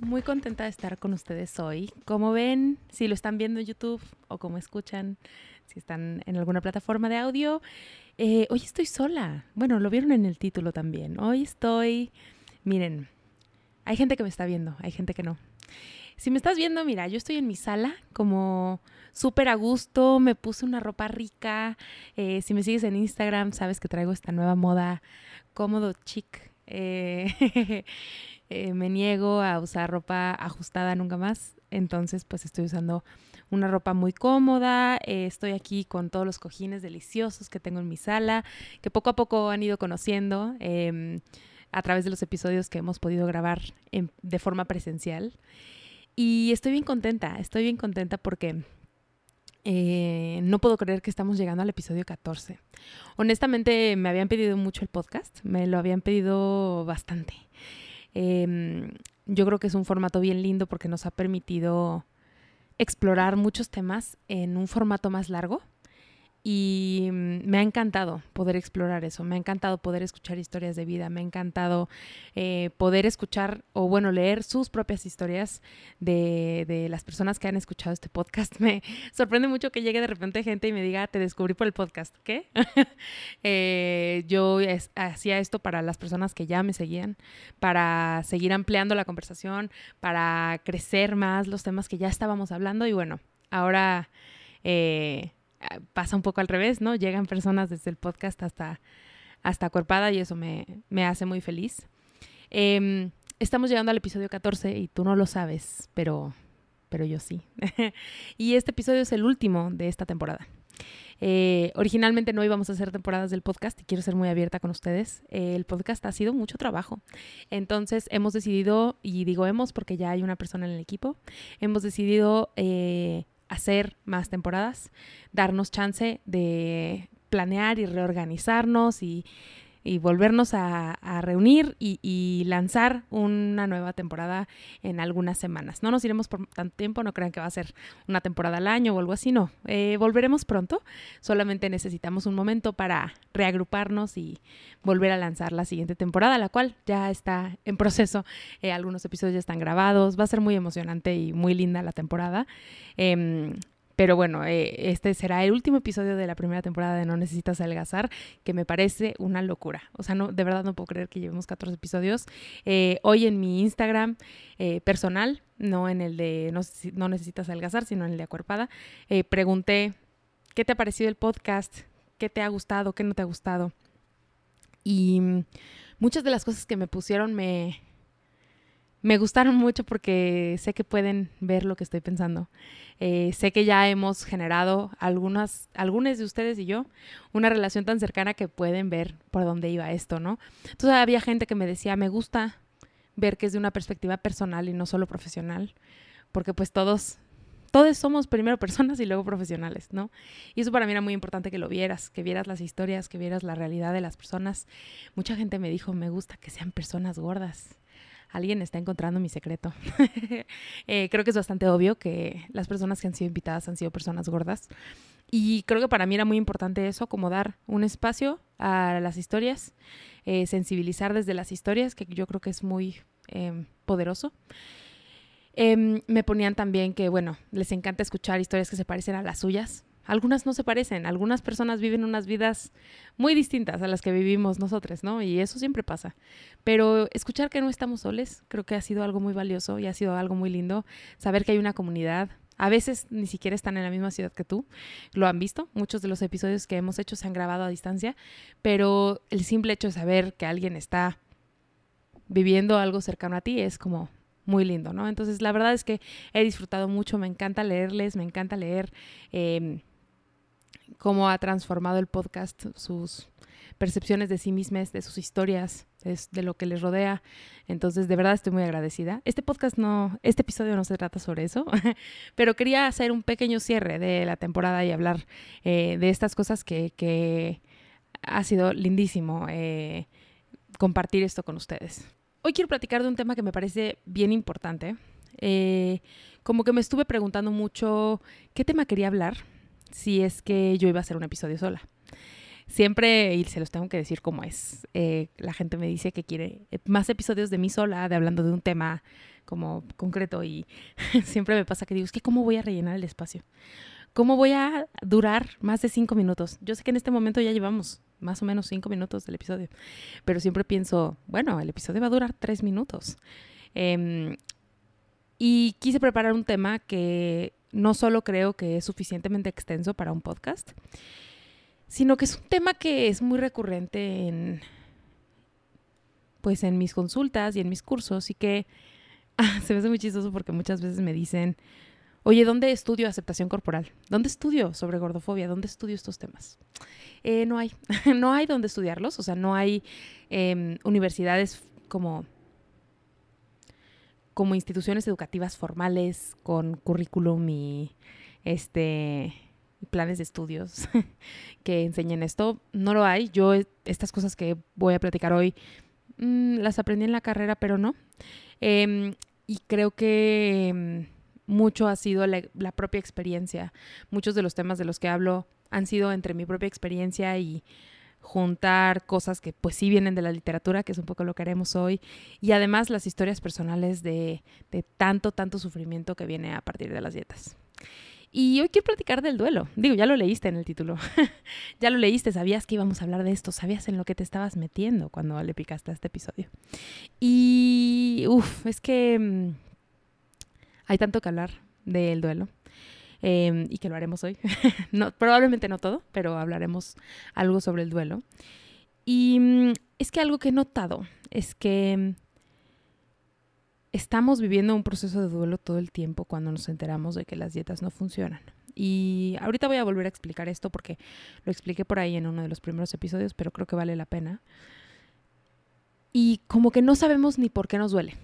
muy contenta de estar con ustedes hoy. Como ven, si lo están viendo en YouTube o como escuchan, si están en alguna plataforma de audio, eh, hoy estoy sola. Bueno, lo vieron en el título también. Hoy estoy, miren, hay gente que me está viendo, hay gente que no. Si me estás viendo, mira, yo estoy en mi sala como súper a gusto, me puse una ropa rica. Eh, si me sigues en Instagram, sabes que traigo esta nueva moda cómodo, chic. Eh, Eh, me niego a usar ropa ajustada nunca más. Entonces, pues estoy usando una ropa muy cómoda. Eh, estoy aquí con todos los cojines deliciosos que tengo en mi sala, que poco a poco han ido conociendo em, a través de los episodios que hemos podido grabar de forma presencial. Y estoy bien contenta, estoy bien contenta porque eh, no puedo creer que estamos llegando al episodio 14. Honestamente, me habían pedido mucho el podcast, me lo habían pedido bastante. Em, yo creo que es un formato bien lindo porque nos ha permitido explorar muchos temas en un formato más largo y mm, me ha encantado poder explorar eso, me ha encantado poder escuchar historias de vida, me ha encantado eh, poder escuchar o bueno, leer sus propias historias de, de, las personas que han escuchado este podcast. Me sorprende mucho que llegue de repente gente y me diga, te descubrí por el podcast. ¿Qué? eh, yo hacía esto para las personas que ya me seguían, para seguir ampliando la conversación, para crecer más los temas que ya estábamos hablando y bueno, ahora... Eh, pasa un poco al revés, ¿no? Llegan personas desde el podcast hasta, hasta Cuerpada y eso me, hace muy feliz. Em, estamos llegando al episodio 14 y tú no lo sabes, pero, pero yo sí. y este episodio es el último de esta temporada. Eh, originalmente no íbamos a hacer temporadas del podcast y quiero ser muy abierta con ustedes. el podcast ha sido mucho trabajo. Entonces hemos decidido, y digo hemos porque ya hay una persona en el equipo, hemos decidido eh, hacer más temporadas, darnos chance de planear y reorganizarnos y y volvernos a, reunir y, lanzar una nueva temporada en algunas semanas. No nos iremos por tanto tiempo, no crean que va a ser una temporada al año o algo así, no. Eh, volveremos pronto, solamente necesitamos un momento para reagruparnos y volver a lanzar la siguiente temporada, la cual ya está en proceso. Eh, algunos episodios ya están grabados, va a ser muy emocionante y muy linda la temporada. Em, pero bueno, eh, este será el último episodio de la primera temporada de No Necesitas Adelgazar, que me parece una locura. O sea, no, de verdad no puedo creer que llevemos 14 episodios. Eh, hoy en mi Instagram eh, personal, no en el de no, no, Necesitas Adelgazar, sino en el de Acuerpada, pregunté, ¿qué te ha parecido el podcast? ¿Qué te ha gustado? ¿Qué no te ha gustado? Y muchas de las cosas que me pusieron me, me gustaron mucho porque sé que pueden ver lo que estoy pensando. Eh, sé que ya hemos generado algunas, algunas de ustedes y yo una relación tan cercana que pueden ver por dónde iba esto, ¿no? Entonces había gente que me decía, me gusta ver que es de una perspectiva personal y no solo profesional, porque pues todos, todos somos primero personas y luego profesionales, ¿no? Y eso para mí era muy importante que lo vieras, que vieras las historias, que vieras la realidad de las personas. Mucha gente me dijo, me gusta que sean personas gordas alguien está encontrando mi secreto. Eh, creo que es bastante obvio que las personas que han sido invitadas han sido personas gordas. Y creo que para mí era muy importante eso, como dar un espacio a las historias, eh, sensibilizar desde las historias, que yo creo que es muy em, poderoso. Em, me ponían también que, bueno, les encanta escuchar historias que se parecen a las suyas. Algunas no se parecen, algunas personas viven unas vidas muy distintas a las que vivimos nosotros, ¿no? Y eso siempre pasa. Pero escuchar que no estamos soles, creo que ha sido algo muy valioso y ha sido algo muy lindo. Saber que hay una comunidad A veces ni siquiera están en la misma ciudad que tú. Lo han visto. Muchos de los episodios que hemos hecho se han grabado a distancia. Pero el simple hecho de saber que alguien está viviendo algo cercano a ti es como muy lindo, ¿no? Entonces, la verdad es que he disfrutado mucho. Me encanta leerles, me encanta leer em, cómo ha transformado el podcast sus percepciones de sí mismas, de sus historias, de, lo que les rodea. Entonces, de verdad estoy muy agradecida. Este podcast no, este episodio no se trata sobre eso, pero quería hacer un pequeño cierre de la temporada y hablar eh, de estas cosas que, ha sido lindísimo eh, compartir esto con ustedes. Hoy quiero platicar de un tema que me parece bien importante. Eh, como que me estuve preguntando mucho qué tema quería hablar si es que yo iba a hacer un episodio sola siempre, y se los tengo que decir como es, eh, la gente me dice que quiere más episodios de mí sola, de hablando de un tema como concreto y siempre me pasa que digo, es que ¿cómo voy a rellenar el espacio? ¿Cómo voy a durar más de cinco minutos? Yo sé que en este momento ya llevamos más o menos cinco minutos del episodio, pero siempre pienso, bueno, el episodio va a durar tres minutos. Em, y quise preparar un tema que no solo creo que es suficientemente extenso para un podcast, sino que es un tema que es muy recurrente en pues en mis consultas y en mis cursos y que ah, se me hace muy chistoso porque muchas veces me dicen, oye, ¿dónde estudio aceptación corporal? ¿Dónde estudio sobre gordofobia? ¿Dónde estudio estos temas? Eh, no hay, no hay donde estudiarlos, o sea, no hay em, universidades como como instituciones educativas formales con currículum y este planes de estudios que enseñen esto. No lo hay. Yo estas cosas que voy a platicar hoy mm, las aprendí en la carrera, pero no. Em, y creo que em, mucho ha sido la, la, propia experiencia. Muchos de los temas de los que hablo han sido entre mi propia experiencia y juntar cosas que pues sí vienen de la literatura, que es un poco lo que haremos hoy, y además las historias personales de, de tanto, tanto sufrimiento que viene a partir de las dietas. Y hoy quiero platicar del duelo. Digo, ya lo leíste en el título. ya lo leíste, sabías que íbamos a hablar de esto, sabías en lo que te estabas metiendo cuando le picaste a este episodio. Y, uff, es que mm, hay tanto que hablar del duelo. Em, y que lo haremos hoy. probablemente no todo, pero hablaremos algo sobre el duelo. Y mm, es que algo que he notado es que mm, estamos viviendo un proceso de duelo todo el tiempo cuando nos enteramos de que las dietas no funcionan. Y ahorita voy a volver a explicar esto porque lo expliqué por ahí en uno de los primeros episodios, pero creo que vale la pena. Y como que no sabemos ni por qué nos duele.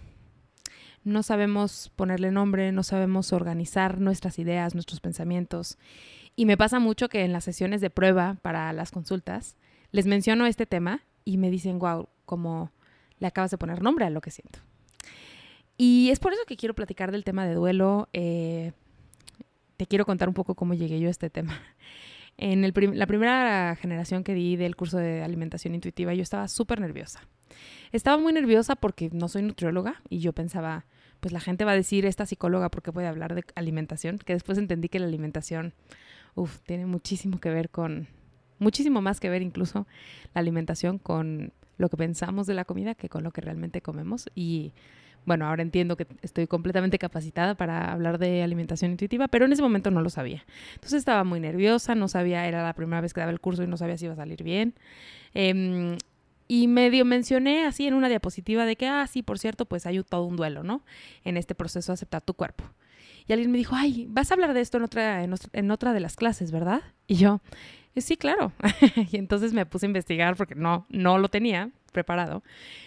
No sabemos ponerle nombre, no sabemos organizar nuestras ideas, nuestros pensamientos. Y me pasa mucho que en las sesiones de prueba para las consultas les menciono este tema y me dicen, wow, como le acabas de poner nombre a lo que siento. Y es por eso que quiero platicar del tema de duelo. Eh, te quiero contar un poco cómo llegué yo a este tema. En la primera generación que di del curso de alimentación intuitiva, yo estaba súper nerviosa. Estaba muy nerviosa porque no soy nutrióloga y yo pensaba, pues la gente va a decir, esta psicóloga, ¿por qué puede hablar de alimentación? Que después entendí que la alimentación, tiene muchísimo que ver con, muchísimo más que ver incluso la alimentación con lo que pensamos de la comida que con lo que realmente comemos. Y bueno, ahora entiendo que estoy completamente capacitada para hablar de alimentación intuitiva, pero en ese momento no lo sabía. Entonces estaba muy nerviosa, no sabía, era la primera vez que daba el curso y no sabía si iba a salir bien. Em, y medio mencioné así en una diapositiva de que, ah, sí, por cierto, pues hay todo un duelo, ¿no? En este proceso de aceptar tu cuerpo. Y alguien me dijo, ay, vas a hablar de esto en otra, en, otra de las clases, ¿verdad? Y yo, sí, claro. y entonces me puse a investigar porque no, no lo tenía preparado.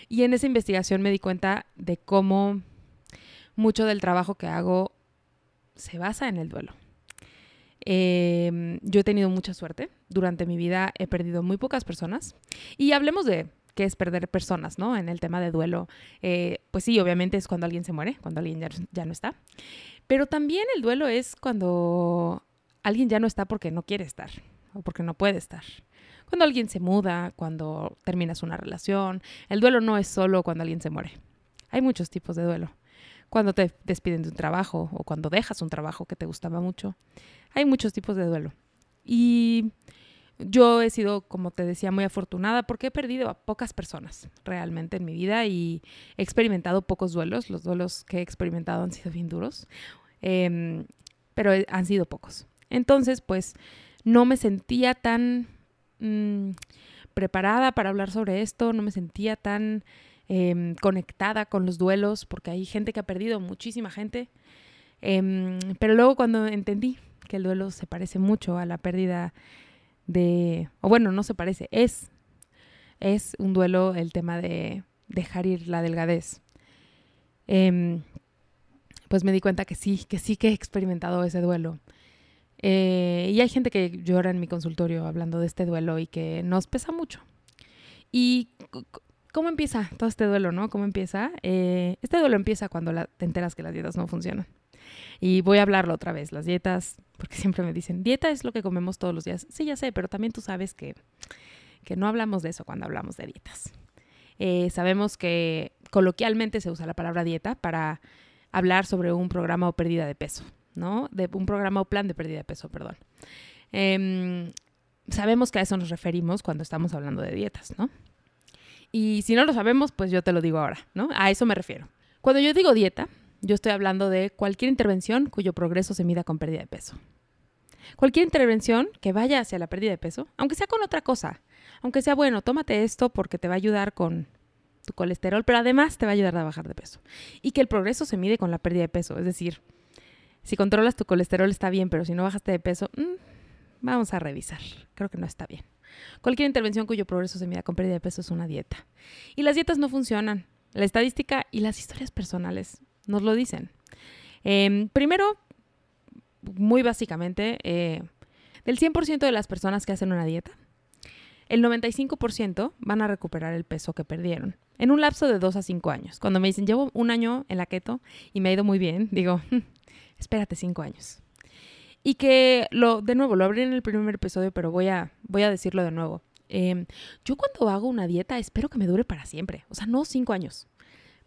Y en esa investigación me di cuenta de cómo mucho del trabajo que hago se basa en el duelo. Em, yo he tenido mucha suerte. Durante mi vida he perdido muy pocas personas. Y hablemos de qué es perder personas, ¿no? En el tema de duelo. Eh, pues sí, obviamente es cuando alguien se muere, cuando alguien ya, ya no está. Pero también el duelo es cuando alguien ya no está porque no quiere estar o porque no puede estar cuando alguien se muda, cuando terminas una relación. El duelo no es solo cuando alguien se muere. Hay muchos tipos de duelo. Cuando te despiden de un trabajo o cuando dejas un trabajo que te gustaba mucho. Hay muchos tipos de duelo. Y yo he sido, como te decía, muy afortunada porque he perdido a pocas personas realmente en mi vida y he experimentado pocos duelos. Los duelos que he experimentado han sido bien duros. Em, pero han sido pocos. Entonces, pues no me sentía tan mm, preparada para hablar sobre esto, no me sentía tan em, conectada con los duelos, porque hay gente que ha perdido, muchísima gente. Em, pero luego cuando entendí que el duelo se parece mucho a la pérdida de, o bueno, no se parece, es, es un duelo el tema de dejar ir la delgadez. Em, pues me di cuenta que sí, que sí que he experimentado ese duelo. Eh, y hay gente que llora en mi consultorio hablando de este duelo y que nos pesa mucho. ¿Y cómo empieza todo este duelo, no? ¿Cómo empieza? Eh, este duelo empieza cuando te enteras que las dietas no funcionan. Y voy a hablarlo otra vez, las dietas, porque siempre me dicen, dieta es lo que comemos todos los días. Sí, ya sé, pero también tú sabes que, que no hablamos de eso cuando hablamos de dietas. Eh, sabemos que coloquialmente se usa la palabra dieta para hablar sobre un programa o pérdida de peso, ¿no? De un programa o plan de pérdida de peso, perdón. Em, sabemos que a eso nos referimos cuando estamos hablando de dietas, ¿no? Y si no lo sabemos, pues yo te lo digo ahora, ¿no? A eso me refiero. Cuando yo digo dieta, yo estoy hablando de cualquier intervención cuyo progreso se mida con pérdida de peso. Cualquier intervención que vaya hacia la pérdida de peso, aunque sea con otra cosa, aunque sea bueno, tómate esto porque te va a ayudar con tu colesterol, pero además te va a ayudar a bajar de peso. Y que el progreso se mide con la pérdida de peso, es decir, si controlas tu colesterol está bien, pero si no bajaste de peso, mm, vamos a revisar. Creo que no está bien. Cualquier intervención cuyo progreso se mida con pérdida de peso es una dieta. Y las dietas no funcionan. La estadística y las historias personales nos lo dicen. Em, primero, muy básicamente, eh, del 100% de las personas que hacen una dieta, el 95% van a recuperar el peso que perdieron en un lapso de 2 a 5 años. Cuando me dicen, llevo un año en la keto y me ha ido muy bien, digo, espérate 5 años. Y que, lo, de nuevo, lo abrí en el primer episodio, pero voy a, voy a decirlo de nuevo. Em, yo cuando hago una dieta espero que me dure para siempre, o sea, no 5 años,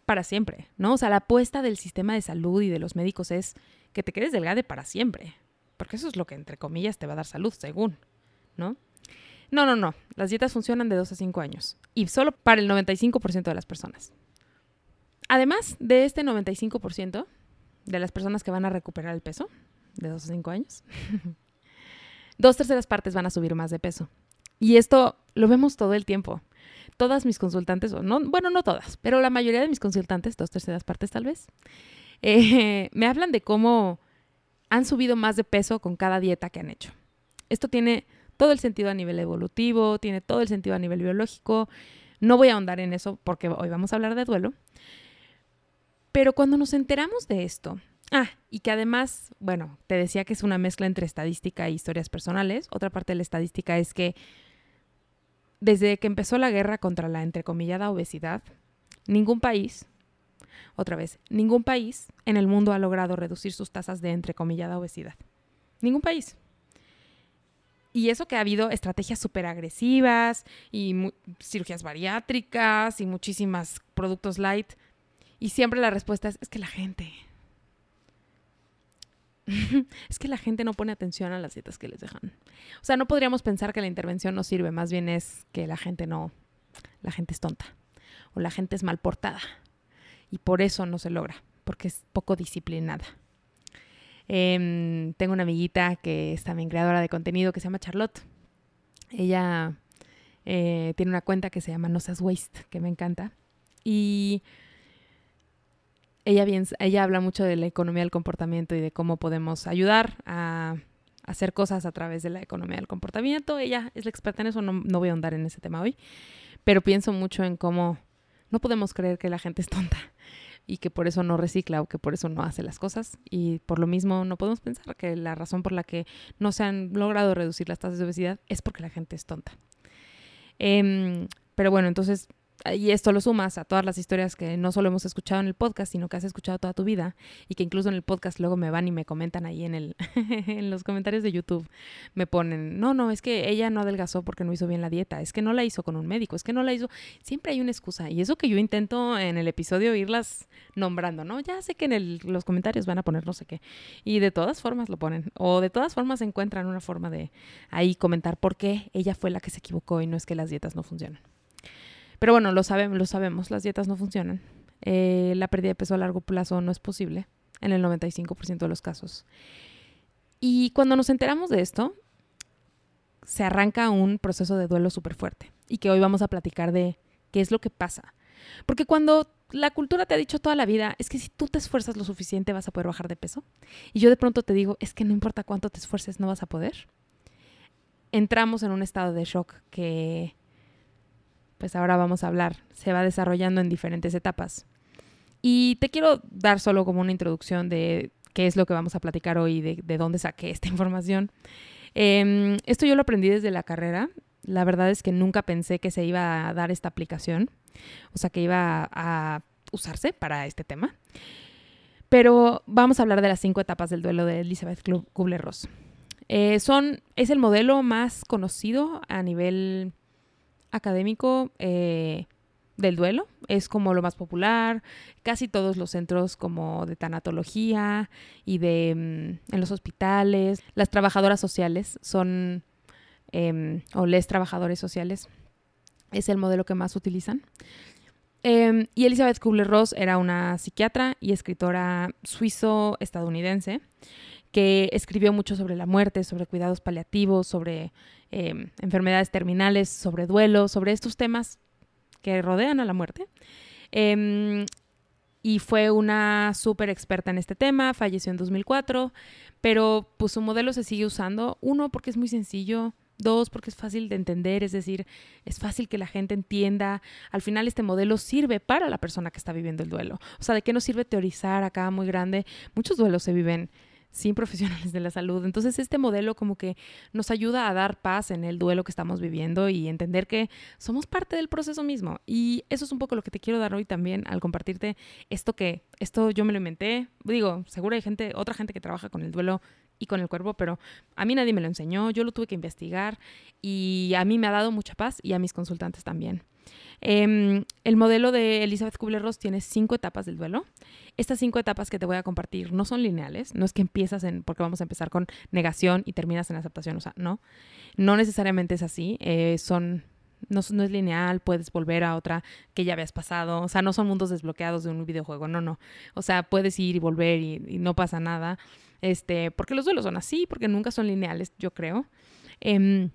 para siempre, ¿no? O sea, la apuesta del sistema de salud y de los médicos es que te quedes delgade para siempre, porque eso es lo que, entre comillas, te va a dar salud, según, ¿no? No, no, no. Las dietas funcionan de 2 a 5 años y solo para el 95% de las personas. Además de este 95% de las personas que van a recuperar el peso de 2 a 5 años, dos terceras partes van a subir más de peso. Y esto lo vemos todo el tiempo. Todas mis consultantes, o no, bueno, no todas, pero la mayoría de mis consultantes, dos terceras partes tal vez, eh, me hablan de cómo han subido más de peso con cada dieta que han hecho. Esto tiene todo el sentido a nivel evolutivo, tiene todo el sentido a nivel biológico. No voy a ahondar en eso porque hoy vamos a hablar de duelo. Pero cuando nos enteramos de esto, ah, y que además, bueno, te decía que es una mezcla entre estadística e historias personales, otra parte de la estadística es que desde que empezó la guerra contra la entrecomillada obesidad, ningún país, otra vez, ningún país en el mundo ha logrado reducir sus tasas de entrecomillada obesidad. Ningún país. Y eso que ha habido estrategias súper agresivas y cirugías bariátricas y muchísimos productos light. Y siempre la respuesta es, es que la gente... es que la gente no pone atención a las dietas que les dejan. O sea, no podríamos pensar que la intervención no sirve, más bien es que la gente no, la gente es tonta o la gente es mal portada y por eso no se logra, porque es poco disciplinada. Em, tengo una amiguita que es también creadora de contenido que se llama Charlotte. Ella eh, tiene una cuenta que se llama No Seas Waste, que me encanta. Y ella, bien, ella habla mucho de la economía del comportamiento y de cómo podemos ayudar a, hacer cosas a través de la economía del comportamiento. Ella es la experta en eso, no, no voy a ahondar en ese tema hoy, pero pienso mucho en cómo no podemos creer que la gente es tonta y que por eso no recicla o que por eso no hace las cosas. Y por lo mismo no podemos pensar que la razón por la que no se han logrado reducir las tasas de obesidad es porque la gente es tonta. Em, pero bueno, entonces y esto lo sumas a todas las historias que no solo hemos escuchado en el podcast, sino que has escuchado toda tu vida y que incluso en el podcast luego me van y me comentan ahí en, el en los comentarios de YouTube, me ponen, no, no, es que ella no adelgazó porque no hizo bien la dieta, es que no la hizo con un médico, es que no la hizo, siempre hay una excusa y eso que yo intento en el episodio irlas nombrando, ¿no? Ya sé que en los comentarios van a poner no sé qué y de todas formas lo ponen o de todas formas encuentran una forma de ahí comentar por qué ella fue la que se equivocó y no es que las dietas no funcionan. Pero bueno, lo sabemos, lo sabemos, las dietas no funcionan. Eh, la pérdida de peso a largo plazo no es posible en el 95% de los casos. Y cuando nos enteramos de esto, se arranca un proceso de duelo súper fuerte y que hoy vamos a platicar de qué es lo que pasa. Porque cuando la cultura te ha dicho toda la vida, es que si tú te esfuerzas lo suficiente vas a poder bajar de peso, y yo de pronto te digo, es que no importa cuánto te esfuerces, no vas a poder, entramos en un estado de shock que, pues ahora vamos a hablar, se va desarrollando en diferentes etapas. Y te quiero dar solo como una introducción de qué es lo que vamos a platicar hoy, de, de dónde saqué esta información. Em, esto yo lo aprendí desde la carrera. La verdad es que nunca pensé que se iba a dar esta aplicación, o sea, que iba a, usarse para este tema. Pero vamos a hablar de las cinco etapas del duelo de Elizabeth Kubler-Ross. Eh, son, es el modelo más conocido a nivel académico eh, del duelo, es como lo más popular, casi todos los centros como de tanatología y de mm, en los hospitales, las trabajadoras sociales son, em, o les trabajadores sociales, es el modelo que más utilizan. Em, y Elizabeth Kubler-Ross era una psiquiatra y escritora suizo-estadounidense que escribió mucho sobre la muerte, sobre cuidados paliativos, sobre em, enfermedades terminales, sobre duelo, sobre estos temas que rodean a la muerte. Em, y fue una súper experta en este tema, falleció en 2004, pero pues su modelo se sigue usando, uno porque es muy sencillo, dos porque es fácil de entender, es decir, es fácil que la gente entienda, al final este modelo sirve para la persona que está viviendo el duelo, o sea, ¿de qué nos sirve teorizar acá muy grande? Muchos duelos se viven sin profesionales de la salud. Entonces este modelo como que nos ayuda a dar paz en el duelo que estamos viviendo y entender que somos parte del proceso mismo. Y eso es un poco lo que te quiero dar hoy también al compartirte esto que, esto yo me lo inventé. Digo, seguro hay gente, otra gente que trabaja con el duelo y con el cuerpo, pero a mí nadie me lo enseñó, yo lo tuve que investigar y a mí me ha dado mucha paz y a mis consultantes también. Em, el modelo de Elizabeth Kubler-Ross tiene cinco etapas del duelo. Estas cinco etapas que te voy a compartir no son lineales, no es que empiezas en, porque vamos a empezar con negación y terminas en aceptación, o sea, no, no necesariamente es así, eh, son, no, no, es lineal, puedes volver a otra que ya habías pasado, o sea, no son mundos desbloqueados de un videojuego, no, no, o sea, puedes ir y volver y, no pasa nada, este, porque los duelos son así, porque nunca son lineales, yo creo. Em,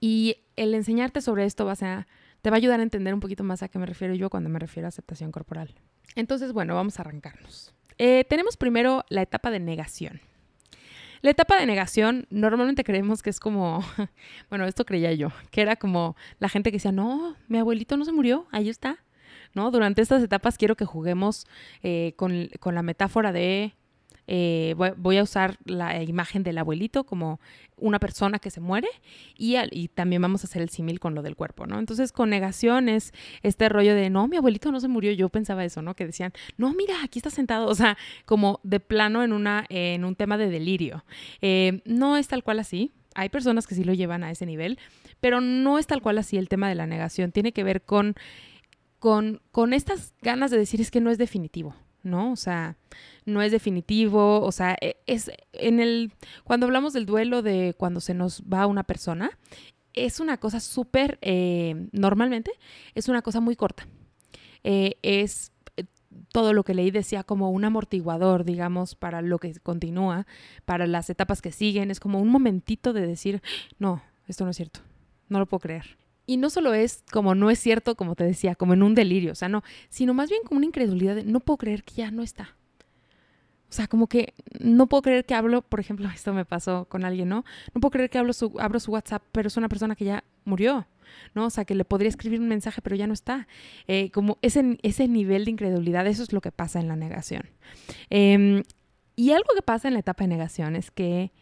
y el enseñarte sobre esto va a te va a ayudar a entender un poquito más a qué me refiero yo cuando me refiero a aceptación corporal. Entonces, bueno, vamos a arrancarnos. Eh, tenemos primero la etapa de negación. La etapa de negación normalmente creemos que es como, bueno, esto creía yo, que era como la gente que decía, no, mi abuelito no se murió, ahí está. ¿No? Durante estas etapas quiero que juguemos eh, con, con la metáfora de eh, voy, a usar la imagen del abuelito como una persona que se muere y, también vamos a hacer el símil con lo del cuerpo, ¿no? Entonces, con negación es este rollo de, no, mi abuelito no se murió, yo pensaba eso, ¿no? Que decían, no, mira, aquí está sentado, o sea, como de plano en, una, en un tema de delirio. Eh, no es tal cual así, hay personas que sí lo llevan a ese nivel, pero no es tal cual así el tema de la negación, tiene que ver con, con, con estas ganas de decir es que no es definitivo. ¿No? O sea, no es definitivo, o sea, e, es en el, cuando hablamos del duelo de cuando se nos va una persona, es una cosa súper, eh, normalmente, es una cosa muy corta. Eh, es eh, todo lo que leí decía como un amortiguador, digamos, para lo que continúa, para las etapas que siguen, es como un momentito de decir, no, esto no es cierto, no lo puedo creer. Y no solo es como no es cierto, como te decía, como en un delirio, o sea, no, sino más bien como una incredulidad de no puedo creer que ya no está. O sea, como que no puedo creer que hablo, por ejemplo, esto me pasó con alguien, ¿no? No puedo creer que hablo su, abro su WhatsApp, pero es una persona que ya murió, ¿no? O sea, que le podría escribir un mensaje, pero ya no está. Eh, como ese, ese nivel de incredulidad, eso es lo que pasa en la negación. Em, y algo que pasa en la etapa de negación es que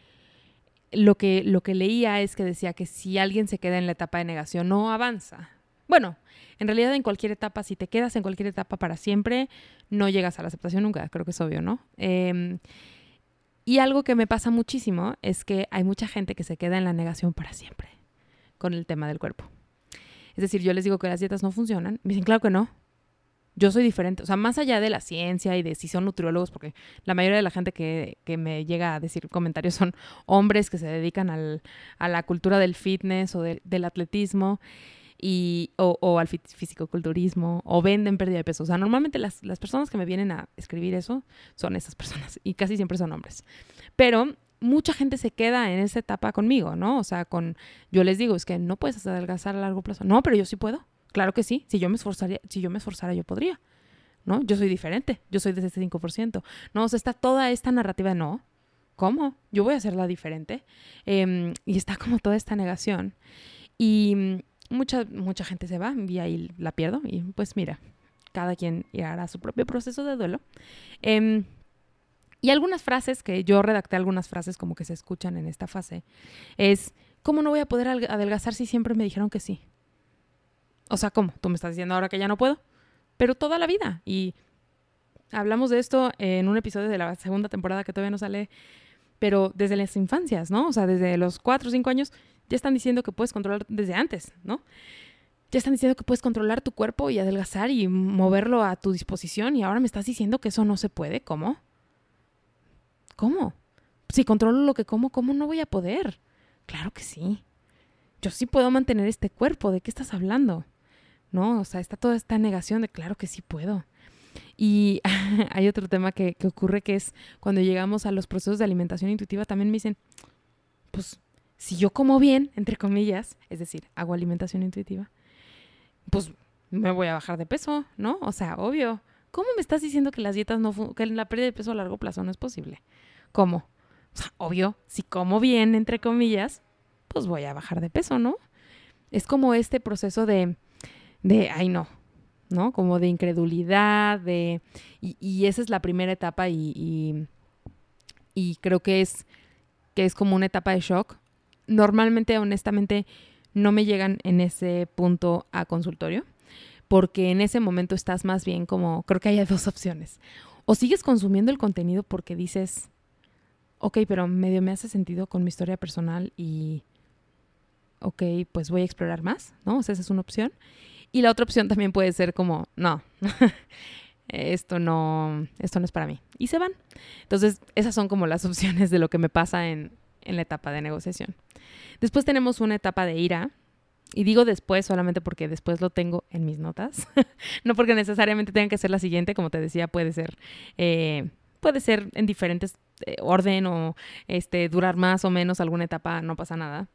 lo que, lo que leía es que decía que si alguien se queda en la etapa de negación, no avanza. Bueno, en realidad en cualquier etapa, si te quedas en cualquier etapa para siempre, no llegas a la aceptación nunca, creo que es obvio, ¿no? Em, y algo que me pasa muchísimo es que hay mucha gente que se queda en la negación para siempre con el tema del cuerpo. Es decir, yo les digo que las dietas no funcionan, me dicen, claro que no, yo soy diferente, o sea, más allá de la ciencia y de si son nutriólogos, porque la mayoría de la gente que, me llega a decir comentarios son hombres que se dedican al, a la cultura del fitness o del atletismo y, o, al fisicoculturismo o venden pérdida de peso. O sea, normalmente las, las personas que me vienen a escribir eso son esas personas y casi siempre son hombres. Pero mucha gente se queda en esa etapa conmigo, ¿no? O sea, con, yo les digo, es que no puedes adelgazar a largo plazo. No, pero yo sí puedo. Claro que sí. Si yo me esforzaría, si yo me esforzara, yo podría. ¿No? Yo soy diferente. Yo soy de ese 5%. No, o sea, está toda esta narrativa de no. ¿Cómo? Yo voy a hacerla diferente. Em, y está como toda esta negación. Y mucha, mucha gente se va y ahí la pierdo. Y pues mira, cada quien hará su propio proceso de duelo. Em, y algunas frases que yo redacté, algunas frases como que se escuchan en esta fase, es, ¿cómo no voy a poder adelgazar si siempre me dijeron que sí? O sea, ¿cómo? Tú me estás diciendo ahora que ya no puedo. Pero toda la vida. Y hablamos de esto en un episodio de la segunda temporada que todavía no sale, pero desde las infancias, ¿no? O sea, desde los cuatro o cinco años ya están diciendo que puedes controlar desde antes, ¿no? Ya están diciendo que puedes controlar tu cuerpo y adelgazar y moverlo a tu disposición y ahora me estás diciendo que eso no se puede. ¿Cómo? ¿Cómo? Si controlo lo que como, ¿cómo no voy a poder? Claro que sí. Yo sí puedo mantener este cuerpo. ¿De qué estás hablando? ¿No? O sea, está toda esta negación de claro que sí puedo. Y hay otro tema que, que, ocurre que es cuando llegamos a los procesos de alimentación intuitiva, también me dicen, pues si yo como bien, entre comillas, es decir, hago alimentación intuitiva, pues me voy a bajar de peso, ¿no? O sea, obvio. ¿Cómo me estás diciendo que las dietas no, que la pérdida de peso a largo plazo no es posible? ¿Cómo? O sea, obvio, si como bien, entre comillas, pues voy a bajar de peso, ¿no? Es como este proceso de, de, ay no, ¿no? Como de incredulidad, de... Y, esa es la primera etapa y, y, creo que es, que es como una etapa de shock. Normalmente, honestamente, no me llegan en ese punto a consultorio, porque en ese momento estás más bien como, creo que hay dos opciones. O sigues consumiendo el contenido porque dices, ok, pero medio me hace sentido con mi historia personal y, ok, pues voy a explorar más, ¿no? O sea, esa es una opción. Y la otra opción también puede ser como, no, esto no, esto no es para mí. Y se van. Entonces, esas son como las opciones de lo que me pasa en, en la etapa de negociación. Después tenemos una etapa de ira. Y digo después solamente porque después lo tengo en mis notas. no porque necesariamente tenga que ser la siguiente, como te decía, puede ser, eh, puede ser en diferentes eh, orden o este, durar más o menos alguna etapa, no pasa nada.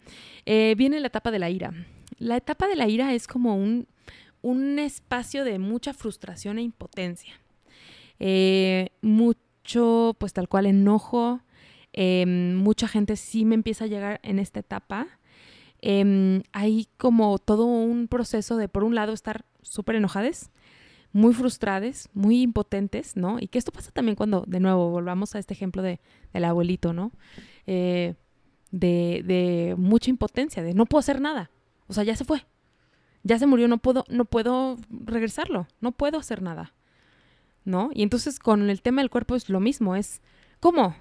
Eh, viene la etapa de la ira. La etapa de la ira es como un, un espacio de mucha frustración e impotencia. Eh, mucho, pues tal cual, enojo. Em, mucha gente sí me empieza a llegar en esta etapa. Em, hay como todo un proceso de, por un lado, estar súper enojades muy frustradas, muy impotentes, ¿no? Y que esto pasa también cuando, de nuevo, volvamos a este ejemplo de, del abuelito, ¿no? Eh, de, de, mucha impotencia, de no puedo hacer nada. O sea, ya se fue. Ya se murió, no puedo, no puedo regresarlo, no puedo hacer nada. ¿No? Y entonces con el tema del cuerpo es lo mismo, es ¿cómo?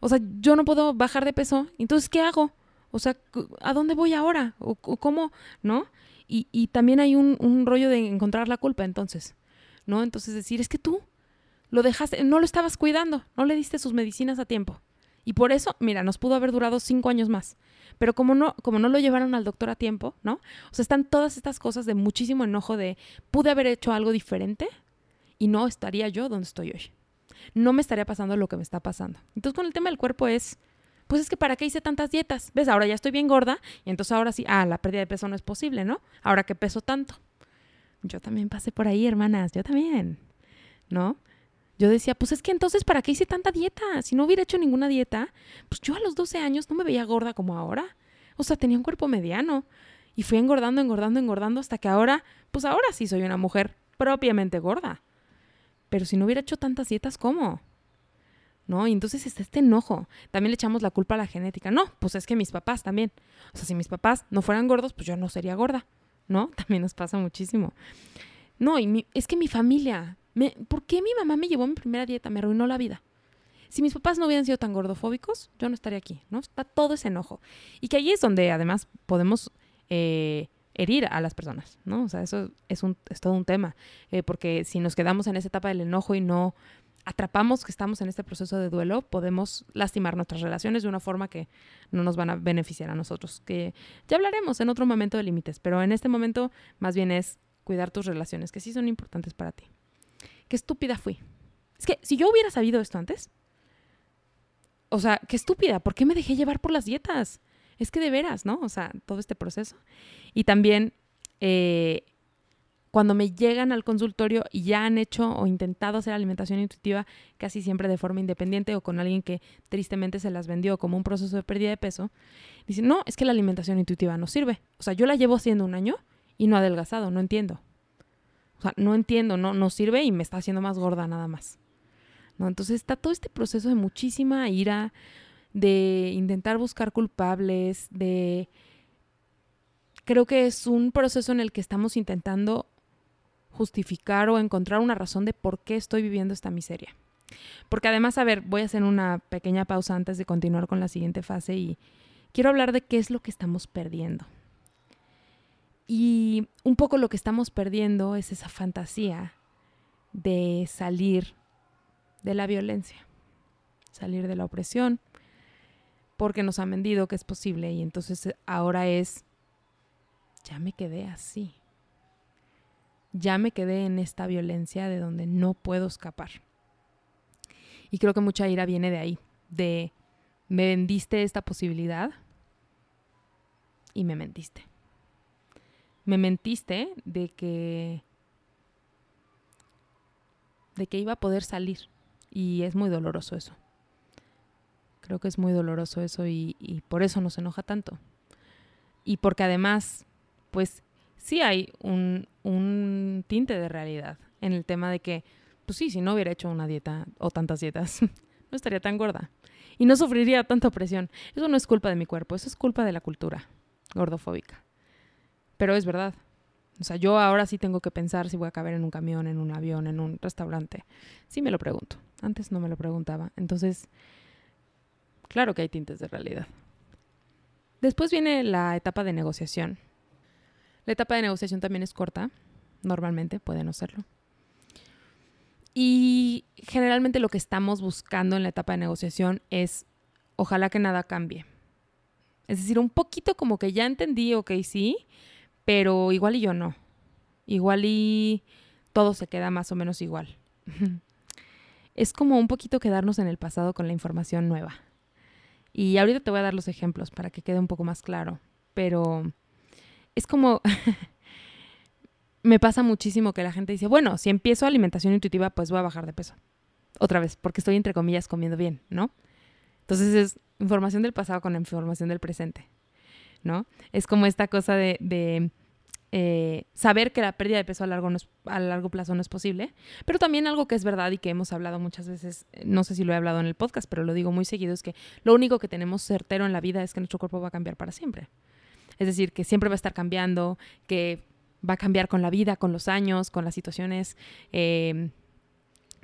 O sea, yo no puedo bajar de peso, entonces ¿qué hago? O sea, ¿a dónde voy ahora? ¿O, cómo? ¿No? Y, también hay un, rollo de encontrar la culpa entonces, ¿no? Entonces decir, es que tú lo dejaste, no lo estabas cuidando, no le diste sus medicinas a tiempo. Y por eso, mira, nos pudo haber durado cinco años más. Pero como no, como no lo llevaron al doctor a tiempo, ¿no? O sea, están todas estas cosas de muchísimo enojo de, pude haber hecho algo diferente y no estaría yo donde estoy hoy. No me estaría pasando lo que me está pasando. Entonces, con el tema del cuerpo es, pues es que para qué hice tantas dietas. ¿Ves? Ahora ya estoy bien gorda y entonces ahora sí, ah, la pérdida de peso no es posible, ¿no? Ahora que peso tanto. Yo también pasé por ahí, hermanas, yo también, ¿no? Yo decía, pues es que entonces, ¿para qué hice tanta dieta? Si no hubiera hecho ninguna dieta, pues yo a los 12 años no me veía gorda como ahora. O sea, tenía un cuerpo mediano. Y fui engordando, engordando, engordando hasta que ahora, pues ahora sí soy una mujer propiamente gorda. Pero si no hubiera hecho tantas dietas, ¿cómo? ¿no? Y entonces está este enojo. También le echamos la culpa a la genética. No, pues es que mis papás también. O sea, si mis papás no fueran gordos, pues yo no sería gorda, ¿no? También nos pasa muchísimo. No, y es que mi familia, me, ¿por qué mi mamá me llevó mi primera dieta? Me arruinó la vida. Si mis papás no hubieran sido tan gordofóbicos, yo no estaría aquí, ¿no? Está todo ese enojo. Y que ahí es donde además podemos eh, herir a las personas, ¿no? O sea, eso es todo un tema. Eh, porque si nos quedamos en esa etapa del enojo y no atrapamos que estamos en este proceso de duelo, podemos lastimar nuestras relaciones de una forma que no nos van a beneficiar a nosotros. Que ya hablaremos en otro momento de límites, pero en este momento más bien es cuidar tus relaciones, que sí son importantes para ti. Qué estúpida fui. Es que si yo hubiera sabido esto antes, o sea, qué estúpida, ¿por qué me dejé llevar por las dietas? Es que de veras, ¿no? O sea, todo este proceso. Y también eh, cuando me llegan al consultorio y ya han hecho o intentado hacer alimentación intuitiva, casi siempre de forma independiente o con alguien que tristemente se las vendió como un proceso de pérdida de peso, dicen, no, es que la alimentación intuitiva no sirve. O sea, yo la llevo haciendo un año y no adelgazado, no entiendo. O sea, no entiendo, no, no sirve y me está haciendo más gorda nada más. ¿No? Entonces está todo este proceso de muchísima ira, de intentar buscar culpables, de... Creo que es un proceso en el que estamos intentando justificar o encontrar una razón de por qué estoy viviendo esta miseria. Porque además, a ver, voy a hacer una pequeña pausa antes de continuar con la siguiente fase y quiero hablar de qué es lo que estamos perdiendo. Y un poco lo que estamos perdiendo es esa fantasía de salir de la violencia, salir de la opresión, porque nos han vendido que es posible y entonces ahora es, ya me quedé así, ya me quedé en esta violencia de donde no puedo escapar. Y creo que mucha ira viene de ahí, de me vendiste esta posibilidad y me mentiste. Me mentiste de que de que iba a poder salir y es muy doloroso eso. Creo que es muy doloroso eso y, por eso nos enoja tanto. Y porque además, pues sí hay un, un tinte de realidad en el tema de que, pues sí, si no hubiera hecho una dieta o tantas dietas, no estaría tan gorda y no sufriría tanta presión. Eso no es culpa de mi cuerpo, eso es culpa de la cultura gordofóbica. Pero es verdad. O sea, yo ahora sí tengo que pensar si voy a caber en un camión, en un avión, en un restaurante. Sí me lo pregunto. Antes no me lo preguntaba. Entonces, claro que hay tintes de realidad. Después viene la etapa de negociación. La etapa de negociación también es corta, normalmente, puede no serlo. Y generalmente lo que estamos buscando en la etapa de negociación es, ojalá que nada cambie. Es decir, un poquito como que ya entendí, ok, sí, pero igual y yo no. Igual y todo se queda más o menos igual. es como un poquito quedarnos en el pasado con la información nueva. Y ahorita te voy a dar los ejemplos para que quede un poco más claro. Pero es como, me pasa muchísimo que la gente dice, bueno, si empiezo alimentación intuitiva, pues voy a bajar de peso. Otra vez, porque estoy entre comillas comiendo bien, ¿no? Entonces es información del pasado con información del presente, ¿no? Es como esta cosa de, eh, saber que la pérdida de peso a largo, a largo plazo no es posible, pero también algo que es verdad y que hemos hablado muchas veces, no sé si lo he hablado en el podcast, pero lo digo muy seguido, es que lo único que tenemos certero en la vida es que nuestro cuerpo va a cambiar para siempre. Es decir, que siempre va a estar cambiando, que va a cambiar con la vida, con los años, con las situaciones, eh,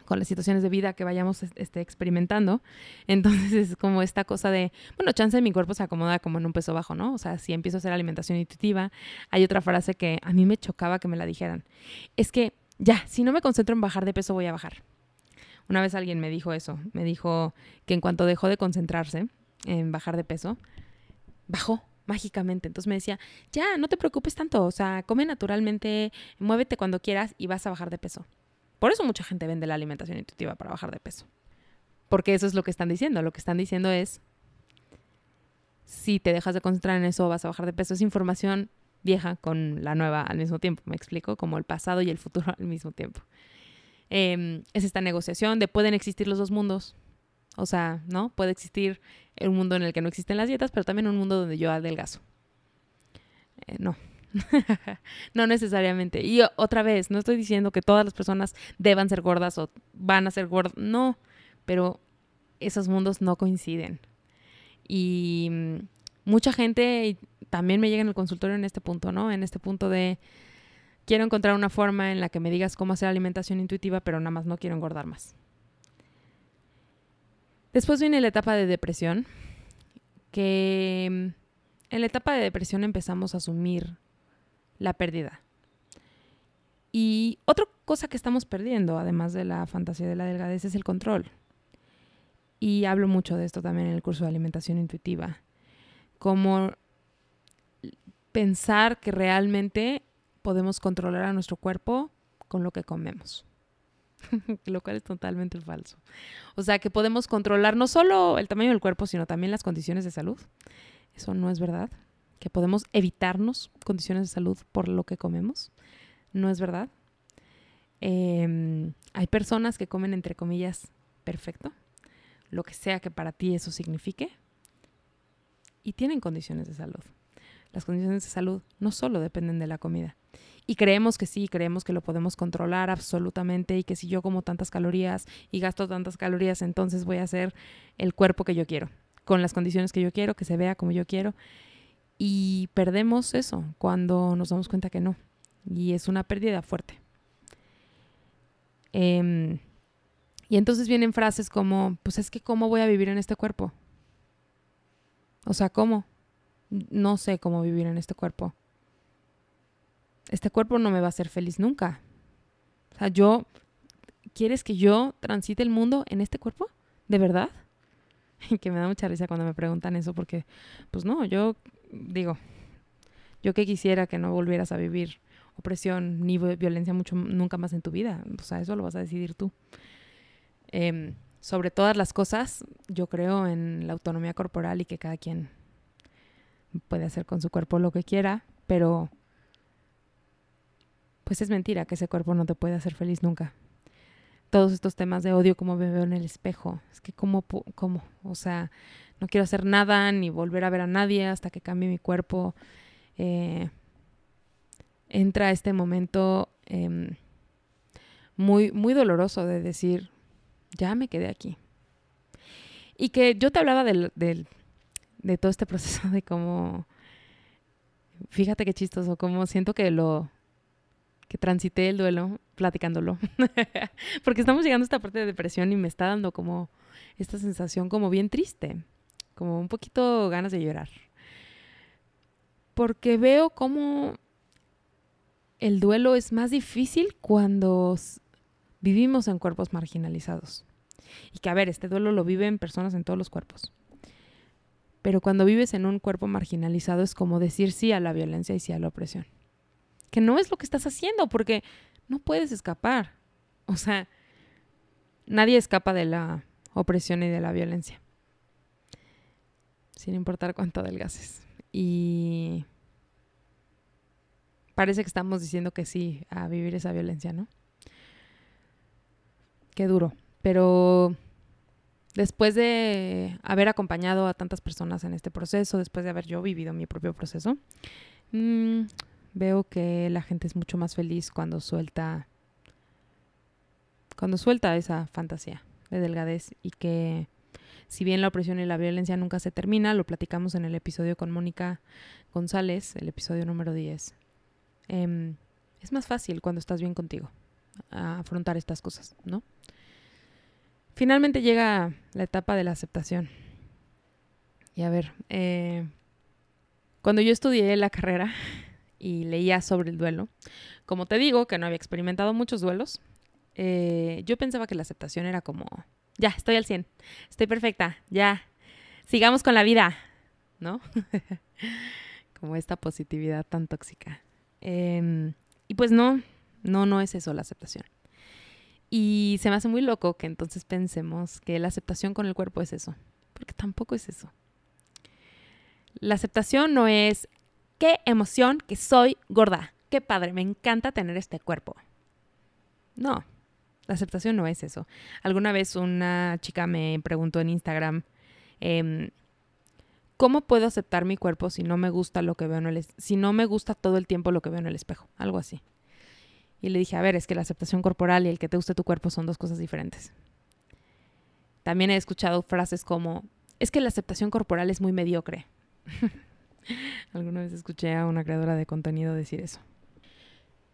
con las situaciones de vida que vayamos este, experimentando. Entonces es como esta cosa de, bueno, chance de mi cuerpo se acomoda como en un peso bajo, ¿no? O sea, si empiezo a hacer alimentación intuitiva, hay otra frase que a mí me chocaba que me la dijeran. Es que ya, si no me concentro en bajar de peso, voy a bajar. Una vez alguien me dijo eso, me dijo que en cuanto dejó de concentrarse en bajar de peso, bajó mágicamente. Entonces me decía, ya, no te preocupes tanto, o sea, come naturalmente, muévete cuando quieras y vas a bajar de peso. Por eso mucha gente vende la alimentación intuitiva para bajar de peso. Porque eso es lo que están diciendo. Lo que están diciendo es, si te dejas de concentrar en eso, vas a bajar de peso. Es información vieja con la nueva al mismo tiempo, me explico, como el pasado y el futuro al mismo tiempo. Em, es esta negociación de pueden existir los dos mundos. O sea, ¿no? Puede existir un mundo en el que no existen las dietas, pero también un mundo donde yo adelgazo. Eh, no. no necesariamente. Y otra vez, no estoy diciendo que todas las personas deban ser gordas o van a ser gordas. No, pero esos mundos no coinciden. Y mm, mucha gente también me llega en el consultorio en este punto, ¿no? En este punto de quiero encontrar una forma en la que me digas cómo hacer alimentación intuitiva, pero nada más no quiero engordar más. Después viene la etapa de depresión, que mm, en la etapa de depresión empezamos a asumir la pérdida. Y otra cosa que estamos perdiendo, además de la fantasía de la delgadez, es el control. Y hablo mucho de esto también en el curso de alimentación intuitiva. Como pensar que realmente podemos controlar a nuestro cuerpo con lo que comemos. lo cual es totalmente falso. O sea, que podemos controlar no solo el tamaño del cuerpo, sino también las condiciones de salud. Eso no es verdad. Que podemos evitarnos condiciones de salud por lo que comemos. No es verdad. Em, hay personas que comen, entre comillas, perfecto, lo que sea que para ti eso signifique, y tienen condiciones de salud. Las condiciones de salud no solo dependen de la comida. Y creemos que sí, creemos que lo podemos controlar absolutamente y que si yo como tantas calorías y gasto tantas calorías, entonces voy a hacer el cuerpo que yo quiero, con las condiciones que yo quiero, que se vea como yo quiero. Y perdemos eso cuando nos damos cuenta que no. Y es una pérdida fuerte. Em, y entonces vienen frases como, pues es que ¿cómo voy a vivir en este cuerpo? O sea, ¿cómo? No sé cómo vivir en este cuerpo este cuerpo no me va a hacer feliz nunca. O sea, yo, ¿quieres que yo transite el mundo en este cuerpo? ¿De verdad? Que me da mucha risa cuando me preguntan eso porque, pues no, yo digo, yo que quisiera que no volvieras a vivir opresión ni violencia mucho nunca más en tu vida. O sea, eso lo vas a decidir tú. Em, sobre todas las cosas, yo creo en la autonomía corporal y que cada quien puede hacer con su cuerpo lo que quiera, pero pues es mentira que ese cuerpo no te puede hacer feliz nunca. Todos estos temas de odio, como me veo en el espejo, es que cómo, cómo, o sea, no quiero hacer nada ni volver a ver a nadie hasta que cambie mi cuerpo. Eh, entra este momento em, muy, muy doloroso de decir, ya me quedé aquí. Y que yo te hablaba del, de todo este proceso de cómo, fíjate qué chistoso, cómo siento que lo, que transité el duelo platicándolo. Porque estamos llegando a esta parte de depresión y me está dando como esta sensación como bien triste, como un poquito ganas de llorar. Porque veo como el duelo es más difícil cuando vivimos en cuerpos marginalizados. Y que, a ver, este duelo lo viven personas en todos los cuerpos. Pero cuando vives en un cuerpo marginalizado es como decir sí a la violencia y sí a la opresión que no es lo que estás haciendo, porque no puedes escapar. O sea, nadie escapa de la opresión y de la violencia, sin importar cuánto adelgaces. Y parece que estamos diciendo que sí a vivir esa violencia, ¿no? Qué duro. Pero después de haber acompañado a tantas personas en este proceso, después de haber yo vivido mi propio proceso, mmm, veo que la gente es mucho más feliz cuando suelta cuando suelta esa fantasía de delgadez y que si bien la opresión y la violencia nunca se termina, lo platicamos en el episodio con Mónica González, el episodio número 10. Em, es más fácil cuando estás bien contigo afrontar estas cosas, ¿no? Finalmente llega la etapa de la aceptación. Y a ver, eh, cuando yo estudié la carrera, y leía sobre el duelo. Como te digo, que no había experimentado muchos duelos, eh, yo pensaba que la aceptación era como, ya, estoy al 100, estoy perfecta, ya, sigamos con la vida, ¿no? como esta positividad tan tóxica. Em, y pues no, no, no es eso la aceptación. Y se me hace muy loco que entonces pensemos que la aceptación con el cuerpo es eso, porque tampoco es eso. La aceptación no es qué emoción que soy gorda. Qué padre, me encanta tener este cuerpo. No, la aceptación no es eso. Alguna vez una chica me preguntó en Instagram, em, ¿cómo puedo aceptar mi cuerpo si no me gusta lo que veo en el si no me gusta todo el tiempo lo que veo en el espejo? Algo así. Y le dije, a ver, es que la aceptación corporal y el que te guste tu cuerpo son dos cosas diferentes. También he escuchado frases como, es que la aceptación corporal es muy mediocre. Alguna vez escuché a una creadora de contenido decir eso.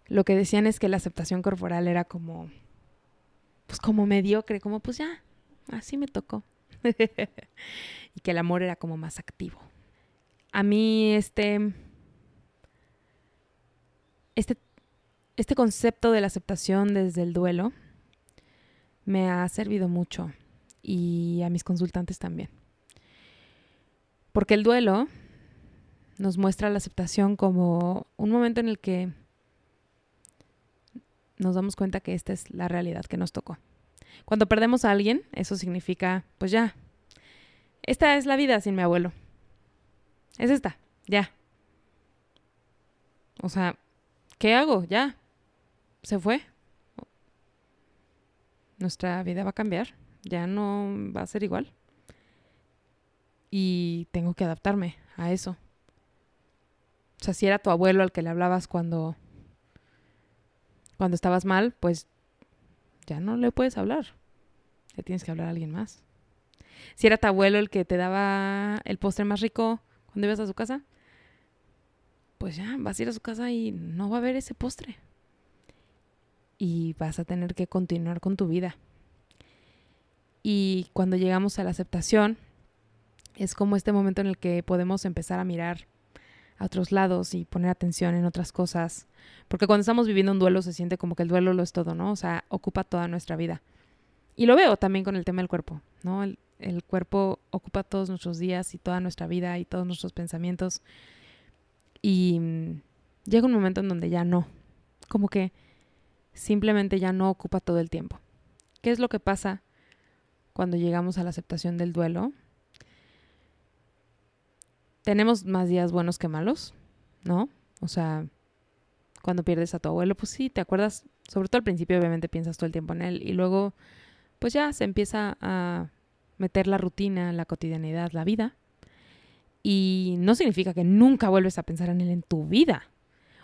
Lo que decían es que la aceptación corporal era como, pues como mediocre, como pues ya, así me tocó. y que el amor era como más activo. A mí este, este, este concepto de la aceptación desde el duelo me ha servido mucho y a mis consultantes también. Porque el duelo nos muestra la aceptación como un momento en el que nos damos cuenta que esta es la realidad que nos tocó. Cuando perdemos a alguien, eso significa, pues ya, esta es la vida sin mi abuelo. Es esta, ya. O sea, ¿qué hago? Ya. Se fue. Nuestra vida va a cambiar. Ya no va a ser igual. Y tengo que adaptarme a eso. O sea, si era tu abuelo al que le hablabas cuando cuando estabas mal, pues ya no le puedes hablar. Le tienes que hablar a alguien más. Si era tu abuelo el que te daba el postre más rico cuando ibas a su casa, pues ya vas a ir a su casa y no va a haber ese postre. Y vas a tener que continuar con tu vida. Y cuando llegamos a la aceptación, es como este momento en el que podemos empezar a mirar a otros lados y poner atención en otras cosas. Porque cuando estamos viviendo un duelo se siente como que el duelo lo es todo, ¿no? O sea, ocupa toda nuestra vida. Y lo veo también con el tema del cuerpo, ¿no? El, el cuerpo ocupa todos nuestros días y toda nuestra vida y todos nuestros pensamientos. Y mm, llega un momento en donde ya no. Como que simplemente ya no ocupa todo el tiempo. ¿Qué es lo que pasa cuando llegamos a la aceptación del duelo? Tenemos más días buenos que malos, ¿no? O sea, cuando pierdes a tu abuelo, pues sí, te acuerdas, sobre todo al principio obviamente piensas todo el tiempo en él y luego pues ya se empieza a meter la rutina, la cotidianidad, la vida. Y no significa que nunca vuelves a pensar en él en tu vida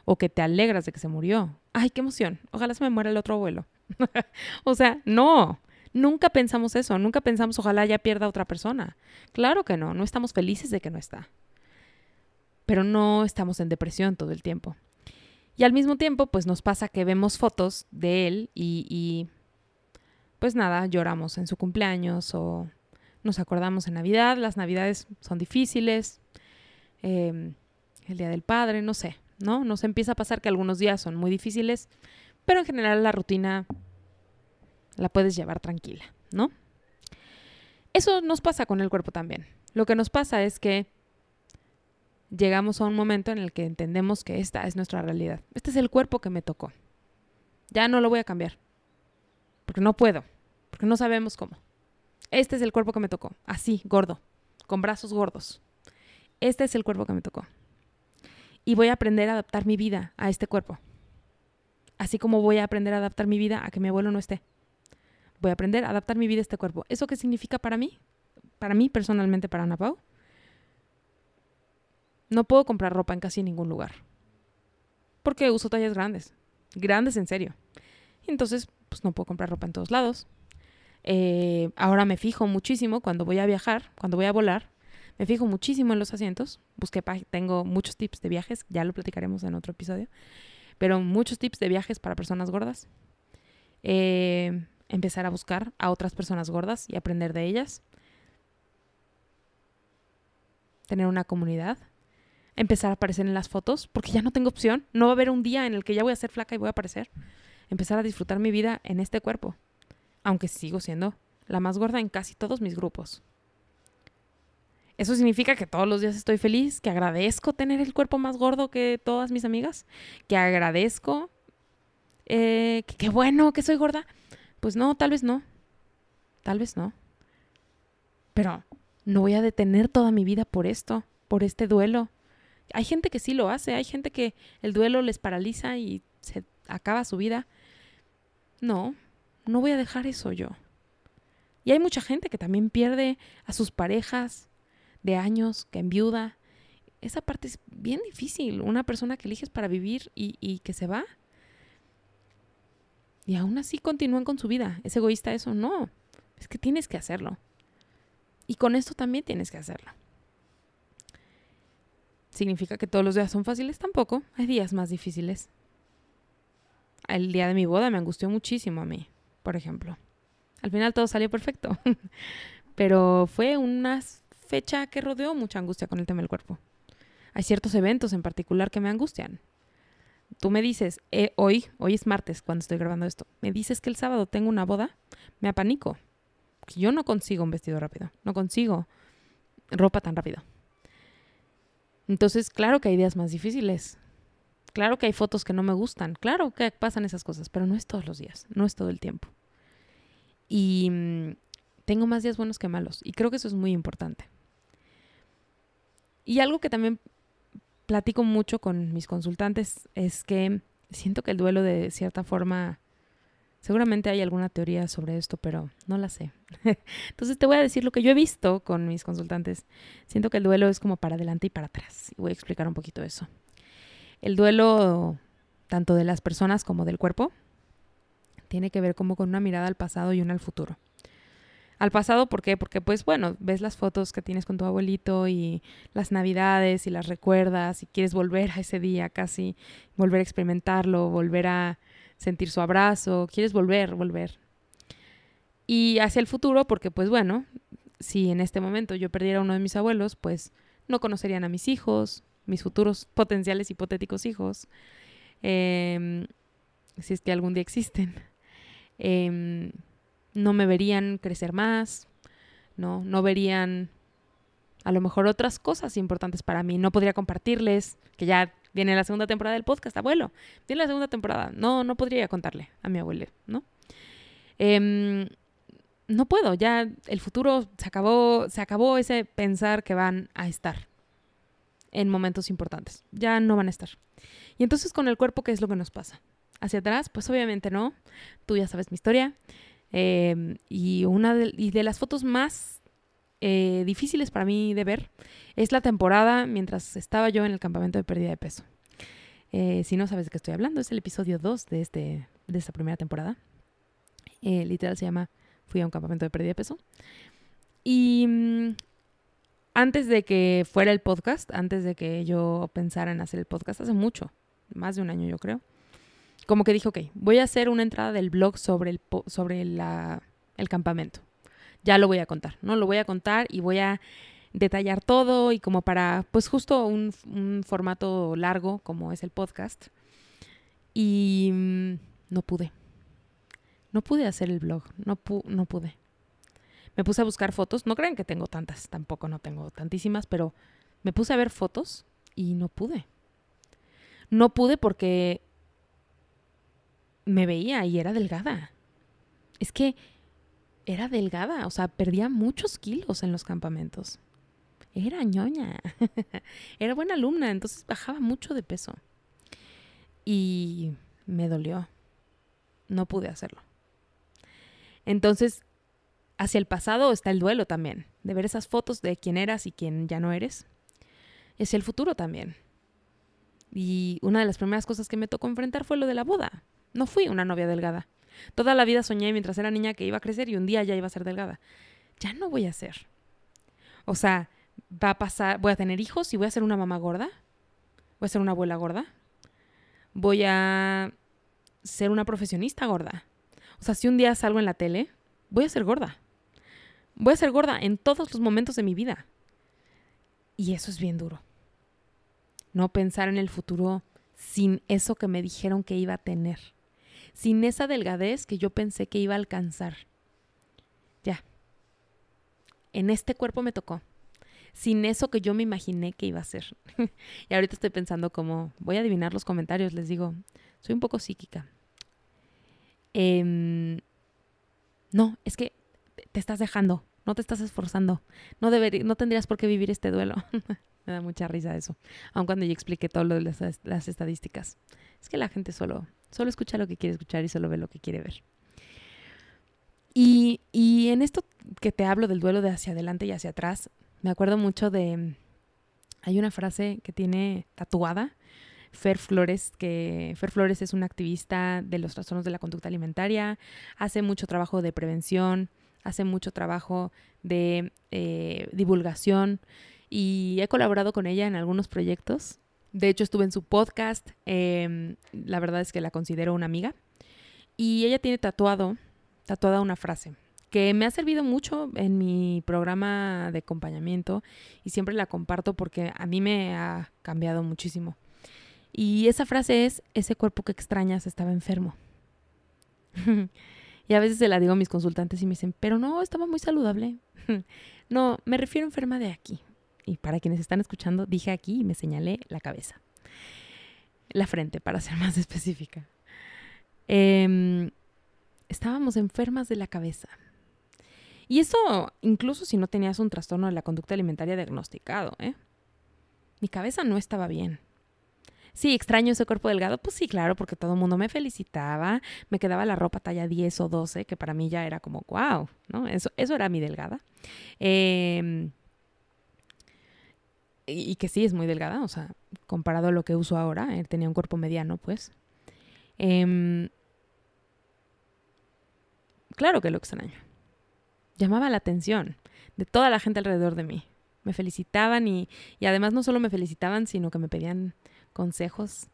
o que te alegras de que se murió. Ay, qué emoción. Ojalá se me muera el otro abuelo. o sea, no. Nunca pensamos eso. Nunca pensamos ojalá ya pierda a otra persona. Claro que no. No estamos felices de que no está. Pero no estamos en depresión todo el tiempo. Y al mismo tiempo, pues nos pasa que vemos fotos de él y, y pues nada, lloramos en su cumpleaños o nos acordamos en Navidad, las Navidades son difíciles, em, el Día del Padre, no sé, ¿no? Nos empieza a pasar que algunos días son muy difíciles, pero en general la rutina la puedes llevar tranquila, ¿no? Eso nos pasa con el cuerpo también. Lo que nos pasa es que llegamos a un momento en el que entendemos que esta es nuestra realidad. Este es el cuerpo que me tocó. Ya no lo voy a cambiar. Porque no puedo. Porque no sabemos cómo. Este es el cuerpo que me tocó, así, gordo, con brazos gordos. Este es el cuerpo que me tocó. Y voy a aprender a adaptar mi vida a este cuerpo. Así como voy a aprender a adaptar mi vida a que mi abuelo no esté. Voy a aprender a adaptar mi vida a este cuerpo. ¿Eso qué significa para mí? Para mí personalmente, para Ana Pau. No puedo comprar ropa en casi ningún lugar. Porque uso tallas grandes. Grandes en serio. Entonces, pues no puedo comprar ropa en todos lados. Eh, ahora me fijo muchísimo cuando voy a viajar, cuando voy a volar, me fijo muchísimo en los asientos. Busqué, tengo muchos tips de viajes, ya lo platicaremos en otro episodio, pero muchos tips de viajes para personas gordas. Eh, empezar a buscar a otras personas gordas y aprender de ellas. Tener una comunidad. Empezar a aparecer en las fotos, porque ya no tengo opción. No va a haber un día en el que ya voy a ser flaca y voy a aparecer. Empezar a disfrutar mi vida en este cuerpo aunque sigo siendo la más gorda en casi todos mis grupos. Eso significa que todos los días estoy feliz, que agradezco tener el cuerpo más gordo que todas mis amigas, que agradezco, eh, que qué bueno que soy gorda. Pues no, tal vez no, tal vez no. Pero no voy a detener toda mi vida por esto, por este duelo. Hay gente que sí lo hace, hay gente que el duelo les paraliza y se acaba su vida. No, no voy a dejar eso yo. Y hay mucha gente que también pierde a sus parejas de años, que enviuda. Esa parte es bien difícil. Una persona que eliges para vivir y, que se va. Y aún así continúan con su vida. ¿Es egoísta eso? No. Es que tienes que hacerlo. Y con esto también tienes que hacerlo. ¿Significa que todos los días son fáciles? Tampoco. Hay días más difíciles. El día de mi boda me angustió muchísimo a mí por ejemplo. Al final todo salió perfecto, pero fue una fecha que rodeó mucha angustia con el tema del cuerpo. Hay ciertos eventos en particular que me angustian. Tú me dices, eh, hoy, hoy es martes cuando estoy grabando esto, me dices que el sábado tengo una boda, me apanico. Yo no consigo un vestido rápido, no consigo ropa tan rápido. Entonces, claro que hay días más difíciles. Claro que hay fotos que no me gustan, claro que pasan esas cosas, pero no es todos los días, no es todo el tiempo. Y mm, tengo más días buenos que malos, y creo que eso es muy importante. Y algo que también platico mucho con mis consultantes es que siento que el duelo de cierta forma, seguramente hay alguna teoría sobre esto, pero no la sé. Entonces te voy a decir lo que yo he visto con mis consultantes. Siento que el duelo es como para adelante y para atrás. Y voy a explicar un poquito eso. El duelo, tanto de las personas como del cuerpo, tiene que ver como con una mirada al pasado y una al futuro. Al pasado, ¿por qué? Porque pues bueno, ves las fotos que tienes con tu abuelito y las navidades y las recuerdas y quieres volver a ese día casi, volver a experimentarlo, volver a sentir su abrazo, quieres volver, volver. Y hacia el futuro, porque pues bueno, si en este momento yo perdiera a uno de mis abuelos, pues no conocerían a mis hijos, mis futuros potenciales hipotéticos hijos, em, si es que algún día existen, em, no me verían crecer más, ¿no? No verían a lo mejor otras cosas importantes para mí. No podría compartirles, que ya viene la segunda temporada del podcast, abuelo, viene la segunda temporada. No, no podría contarle a mi abuelo, ¿no? Em, no puedo, ya el futuro se acabó, se acabó ese pensar que van a estar, en momentos importantes. Ya no van a estar. Y entonces con el cuerpo, ¿qué es lo que nos pasa? Hacia atrás, pues obviamente no. Tú ya sabes mi historia. Em, y una y de, las fotos más eh, difíciles para mí de ver es la temporada mientras estaba yo en el campamento de pérdida de peso. Eh, si no sabes de qué estoy hablando, es el episodio 2 de, este, de esta primera temporada. Eh, literal se llama Fui a un campamento de pérdida de peso. Y mm, antes de que fuera el podcast, antes de que yo pensara en hacer el podcast, hace mucho, más de un año yo creo, como que dije, ok, voy a hacer una entrada del blog sobre el, sobre el campamento. Ya lo voy a contar, ¿no? Lo voy a contar y voy a detallar todo y como para, pues justo un, formato largo como es el podcast. Y mm, no pude. No pude hacer el blog, no, no pude me puse a buscar fotos. No crean que tengo tantas, tampoco no tengo tantísimas, pero me puse a ver fotos y no pude. No pude porque me veía y era delgada. Es que era delgada, o sea, perdía muchos kilos en los campamentos. Era ñoña. era buena alumna, entonces bajaba mucho de peso. Y me dolió. No pude hacerlo. Entonces hacia el pasado está el duelo también, de ver esas fotos de quién eras y quién ya no eres. Es el futuro también. Y una de las primeras cosas que me tocó enfrentar fue lo de la boda. No fui una novia delgada. Toda la vida soñé mientras era niña que iba a crecer y un día ya iba a ser delgada. Ya no voy a ser. O sea, va a pasar, voy a tener hijos y voy a ser una mamá gorda. Voy a ser una abuela gorda. Voy a ser una profesionista gorda. O sea, si un día salgo en la tele, voy a ser gorda. Voy a ser gorda en todos los momentos de mi vida. Y eso es bien duro. No pensar en el futuro sin eso que me dijeron que iba a tener. Sin esa delgadez que yo pensé que iba a alcanzar. Ya. En este cuerpo me tocó. Sin eso que yo me imaginé que iba a ser. y ahorita estoy pensando como, voy a adivinar los comentarios, les digo, soy un poco psíquica. Eh, no, es que te estás dejando, no te estás esforzando, no, no tendrías por qué vivir este duelo. Me da mucha risa eso, aun cuando yo expliqué todo lo de las, estadísticas. Es que la gente solo, solo escucha lo que quiere escuchar y solo ve lo que quiere ver. Y, y en esto que te hablo del duelo de hacia adelante y hacia atrás, me acuerdo mucho de... Hay una frase que tiene tatuada Fer Flores, que Fer Flores es una activista de los trastornos de la conducta alimentaria, hace mucho trabajo de prevención, hace mucho trabajo de eh, divulgación y he colaborado con ella en algunos proyectos. De hecho, estuve en su podcast, em, la verdad es que la considero una amiga, y ella tiene tatuado, tatuada una frase que me ha servido mucho en mi programa de acompañamiento y siempre la comparto porque a mí me ha cambiado muchísimo. Y esa frase es, ese cuerpo que extrañas estaba enfermo. y a veces se la digo a mis consultantes y me dicen, pero no, estaba muy saludable. no, me refiero a enferma de aquí. Y para quienes están escuchando, dije aquí y me señalé la cabeza. la frente, para ser más específica. Em, estábamos enfermas de la cabeza. Y eso incluso si no tenías un trastorno de la conducta alimentaria diagnosticado, ¿eh? Mi cabeza no estaba bien. Sí, extraño ese cuerpo delgado. Pues sí, claro, porque todo el mundo me felicitaba. Me quedaba la ropa talla 10 o 12, que para mí ya era como, wow, ¿no? Eso, eso era mi delgada. Em, y, que sí, es muy delgada, o sea, comparado a lo que uso ahora, él tenía un cuerpo mediano, pues. Em, claro que lo extraño. Llamaba la atención de toda la gente alrededor de mí. Me felicitaban y, y además no solo me felicitaban, sino que me pedían consejos.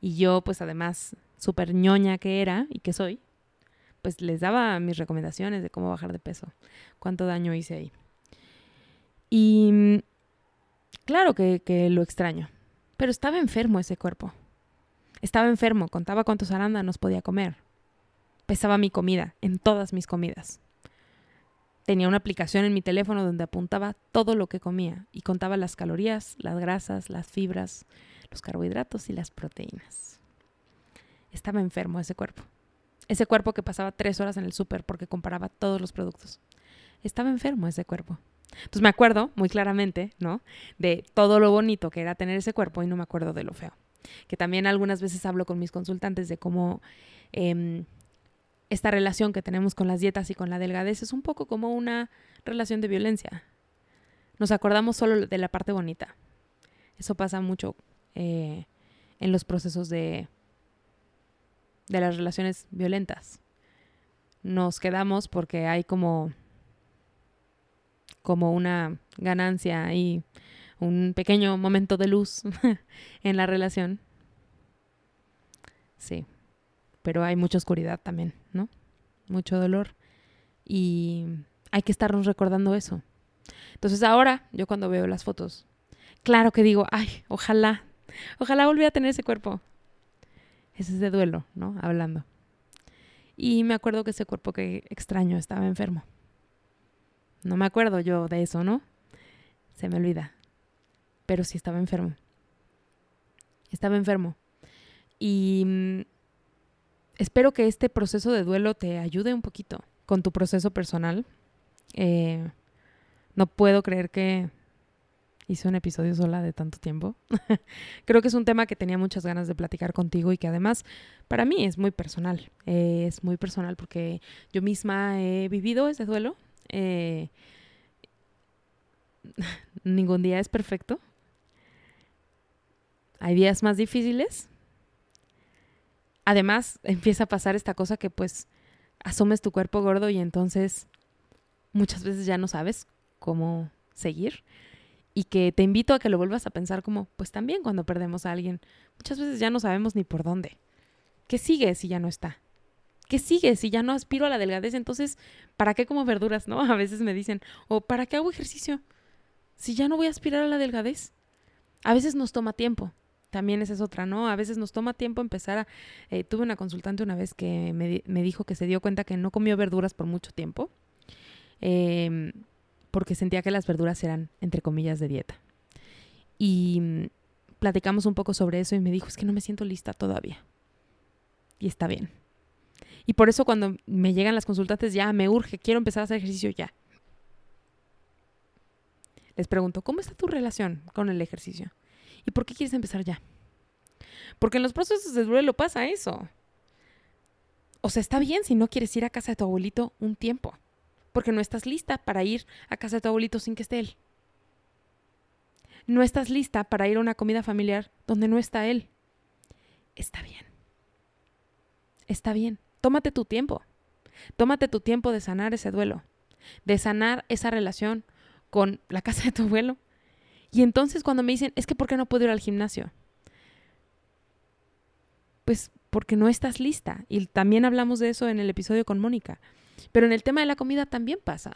Y yo, pues además, súper ñoña que era y que soy, pues les daba mis recomendaciones de cómo bajar de peso, cuánto daño hice ahí. Y claro que, que lo extraño, pero estaba enfermo ese cuerpo. Estaba enfermo, contaba cuántos arándanos podía comer. Pesaba mi comida, en todas mis comidas. Tenía una aplicación en mi teléfono donde apuntaba todo lo que comía y contaba las calorías, las grasas, las fibras, los carbohidratos y las proteínas. Estaba enfermo ese cuerpo. Ese cuerpo que pasaba tres horas en el súper porque comparaba todos los productos. Estaba enfermo ese cuerpo. Entonces me acuerdo muy claramente, ¿no? De todo lo bonito que era tener ese cuerpo y no me acuerdo de lo feo. Que también algunas veces hablo con mis consultantes de cómo em, esta relación que tenemos con las dietas y con la delgadez es un poco como una relación de violencia. Nos acordamos solo de la parte bonita. Eso pasa mucho eh, en los procesos de, de las relaciones violentas. Nos quedamos porque hay como, como una ganancia y un pequeño momento de luz en la relación. Sí, pero hay mucha oscuridad también, ¿no? Mucho dolor. Y hay que estarnos recordando eso. Entonces ahora, yo cuando veo las fotos, claro que digo, ay, ojalá Ojalá volviera a tener ese cuerpo. Ese es de duelo, ¿no? Hablando. Y me acuerdo que ese cuerpo que extraño estaba enfermo. No me acuerdo yo de eso, ¿no? Se me olvida. Pero sí estaba enfermo. Estaba enfermo. Y mm, espero que este proceso de duelo te ayude un poquito con tu proceso personal. Eh, no puedo creer que hice un episodio sola de tanto tiempo. Creo que es un tema que tenía muchas ganas de platicar contigo y que además para mí es muy personal. Eh, es muy personal porque yo misma he vivido ese duelo. Eh, ningún día es perfecto. Hay días más difíciles. Además, empieza a pasar esta cosa que pues asumes tu cuerpo gordo y entonces muchas veces ya no sabes cómo seguir y que te invito a que lo vuelvas a pensar como, pues también cuando perdemos a alguien, muchas veces ya no sabemos ni por dónde. ¿Qué sigue si ya no está? ¿Qué sigue si ya no aspiro a la delgadez? Entonces, ¿para qué como verduras, no? A veces me dicen, o ¿para qué hago ejercicio? Si ya no voy a aspirar a la delgadez. A veces nos toma tiempo. También esa es otra, ¿no? A veces nos toma tiempo empezar a... Eh, tuve una consultante una vez que me, me, dijo que se dio cuenta que no comió verduras por mucho tiempo. Eh, porque sentía que las verduras eran, entre comillas, de dieta. Y mm, platicamos un poco sobre eso y me dijo, es que no me siento lista todavía. Y está bien. Y por eso cuando me llegan las consultantes, ya me urge, quiero empezar a hacer ejercicio ya. Les pregunto, ¿cómo está tu relación con el ejercicio? ¿Y por qué quieres empezar ya? Porque en los procesos de duelo pasa eso. O sea, está bien si no quieres ir a casa de tu abuelito un tiempo porque no estás lista para ir a casa de tu abuelito sin que esté él. No estás lista para ir a una comida familiar donde no está él. Está bien. Está bien. Tómate tu tiempo. Tómate tu tiempo de sanar ese duelo, de sanar esa relación con la casa de tu abuelo. Y entonces cuando me dicen, es que ¿por qué no puedo ir al gimnasio? Pues porque no estás lista. Y también hablamos de eso en el episodio con Mónica. Pero en el tema de la comida también pasa.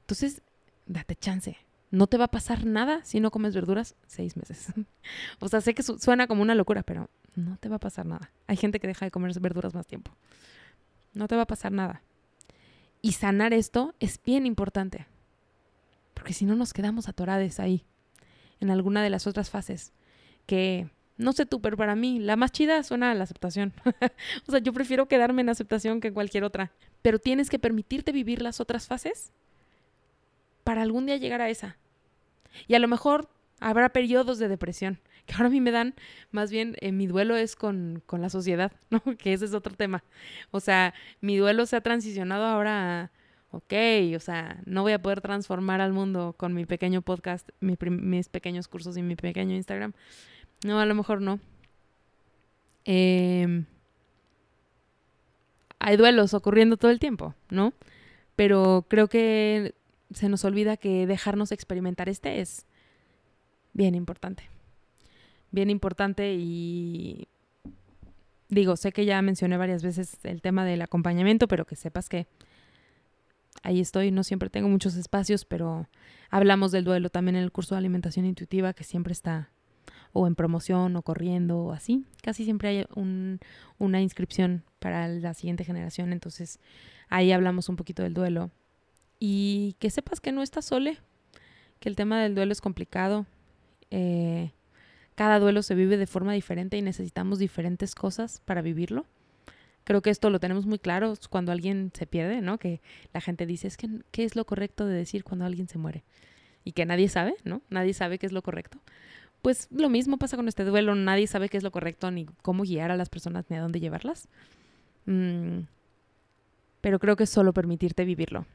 Entonces, date chance. No te va a pasar nada si no comes verduras seis meses. o sea, sé que suena como una locura, pero no te va a pasar nada. Hay gente que deja de comer verduras más tiempo. No te va a pasar nada. Y sanar esto es bien importante. Porque si no nos quedamos atorades ahí, en alguna de las otras fases, que No sé tú, pero para mí la más chida suena la aceptación. o sea, yo prefiero quedarme en aceptación que en cualquier otra. Pero tienes que permitirte vivir las otras fases para algún día llegar a esa. Y a lo mejor habrá periodos de depresión, que ahora a mí me dan, más bien eh, mi duelo es con, con, la sociedad, ¿no? Que ese es otro tema. O sea, mi duelo se ha transicionado ahora a, ok, o sea, no voy a poder transformar al mundo con mi pequeño podcast, mis pequeños cursos y mi pequeño Instagram. No, a lo mejor no. Em, hay duelos ocurriendo todo el tiempo, ¿no? Pero creo que se nos olvida que dejarnos experimentar este es bien importante. Bien importante y digo, sé que ya mencioné varias veces el tema del acompañamiento, pero que sepas que ahí estoy, no siempre tengo muchos espacios, pero hablamos del duelo también en el curso de alimentación intuitiva que siempre está o en promoción o corriendo o así. Casi siempre hay una inscripción para la siguiente generación, entonces ahí hablamos un poquito del duelo. Y que sepas que no estás sole, que el tema del duelo es complicado. Eh, cada duelo se vive de forma diferente y necesitamos diferentes cosas para vivirlo. Creo que esto lo tenemos muy claro cuando alguien se pierde, ¿no? Que la gente dice, es que, ¿qué es lo correcto de decir cuando alguien se muere? Y que nadie sabe, ¿no? Nadie sabe qué es lo correcto. Pues lo mismo pasa con este duelo, nadie sabe qué es lo correcto, ni cómo guiar a las personas, ni a dónde llevarlas. Mm, pero creo que es solo permitirte vivirlo.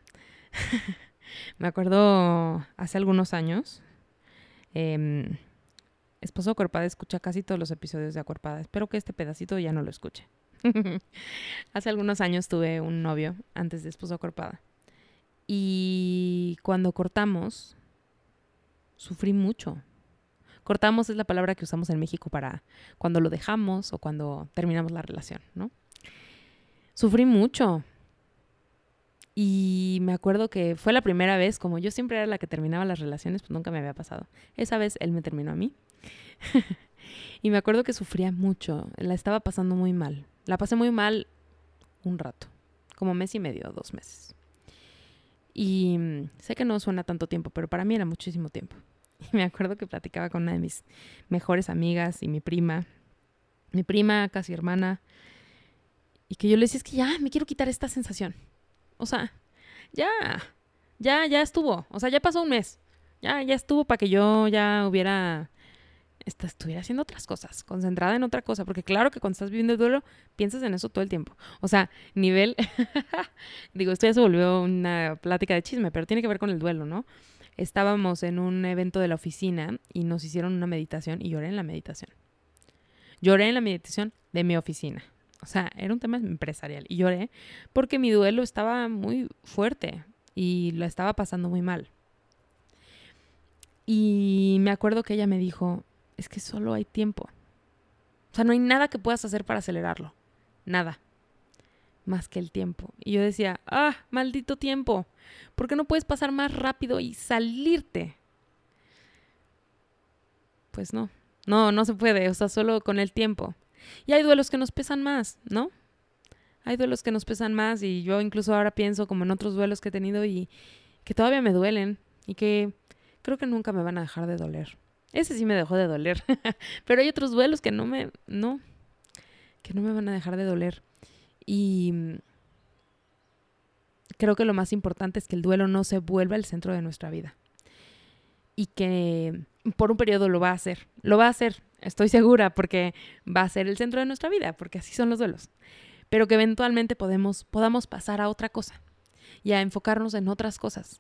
Me acuerdo hace algunos años, eh, Esposo Acuerpada escucha casi todos los episodios de Acuerpada. Espero que este pedacito ya no lo escuche. Hace algunos años tuve un novio antes de esposo corpada. Y cuando cortamos, sufrí mucho. Cortamos es la palabra que usamos en México para cuando lo dejamos o cuando terminamos la relación, ¿no? Sufrí mucho. Y me acuerdo que fue la primera vez, como yo siempre era la que terminaba las relaciones, pues nunca me había pasado. Esa vez él me terminó a mí. y me acuerdo que sufría mucho, la estaba pasando muy mal. La pasé muy mal un rato, como mes y medio, dos meses. Y mm, sé que no suena tanto tiempo, pero para mí era muchísimo tiempo. Y me acuerdo que platicaba con una de mis mejores amigas y mi prima, mi prima, casi hermana, y que yo le decía, es que ya, me quiero quitar esta sensación. O sea, ya, ya, ya estuvo. O sea, ya pasó un mes. Ya, ya estuvo para que yo ya hubiera estuviera haciendo otras cosas, concentrada en otra cosa, porque claro que cuando estás viviendo el duelo, piensas en eso todo el tiempo. O sea, nivel, digo, esto ya se volvió una plática de chisme, pero tiene que ver con el duelo, ¿no? Estábamos en un evento de la oficina y nos hicieron una meditación y lloré en la meditación. Lloré en la meditación de mi oficina. O sea, era un tema empresarial y lloré porque mi duelo estaba muy fuerte y lo estaba pasando muy mal. Y me acuerdo que ella me dijo, es que solo hay tiempo. O sea, no hay nada que puedas hacer para acelerarlo. Nada. Más que el tiempo. Y yo decía, ah, maldito tiempo. ¿Por qué no puedes pasar más rápido y salirte? Pues no. No, no se puede. O sea, solo con el tiempo. Y hay duelos que nos pesan más, ¿no? Hay duelos que nos pesan más y yo incluso ahora pienso como en otros duelos que he tenido y que todavía me duelen y que creo que nunca me van a dejar de doler. Ese sí me dejó de doler. Pero hay otros duelos que no me, no, que no me van a dejar de doler. Y creo que lo más importante es que el duelo no se vuelva el centro de nuestra vida. Y que por un periodo lo va a hacer. Lo va a hacer, estoy segura, porque va a ser el centro de nuestra vida, porque así son los duelos. Pero que eventualmente podemos, podamos pasar a otra cosa y a enfocarnos en otras cosas.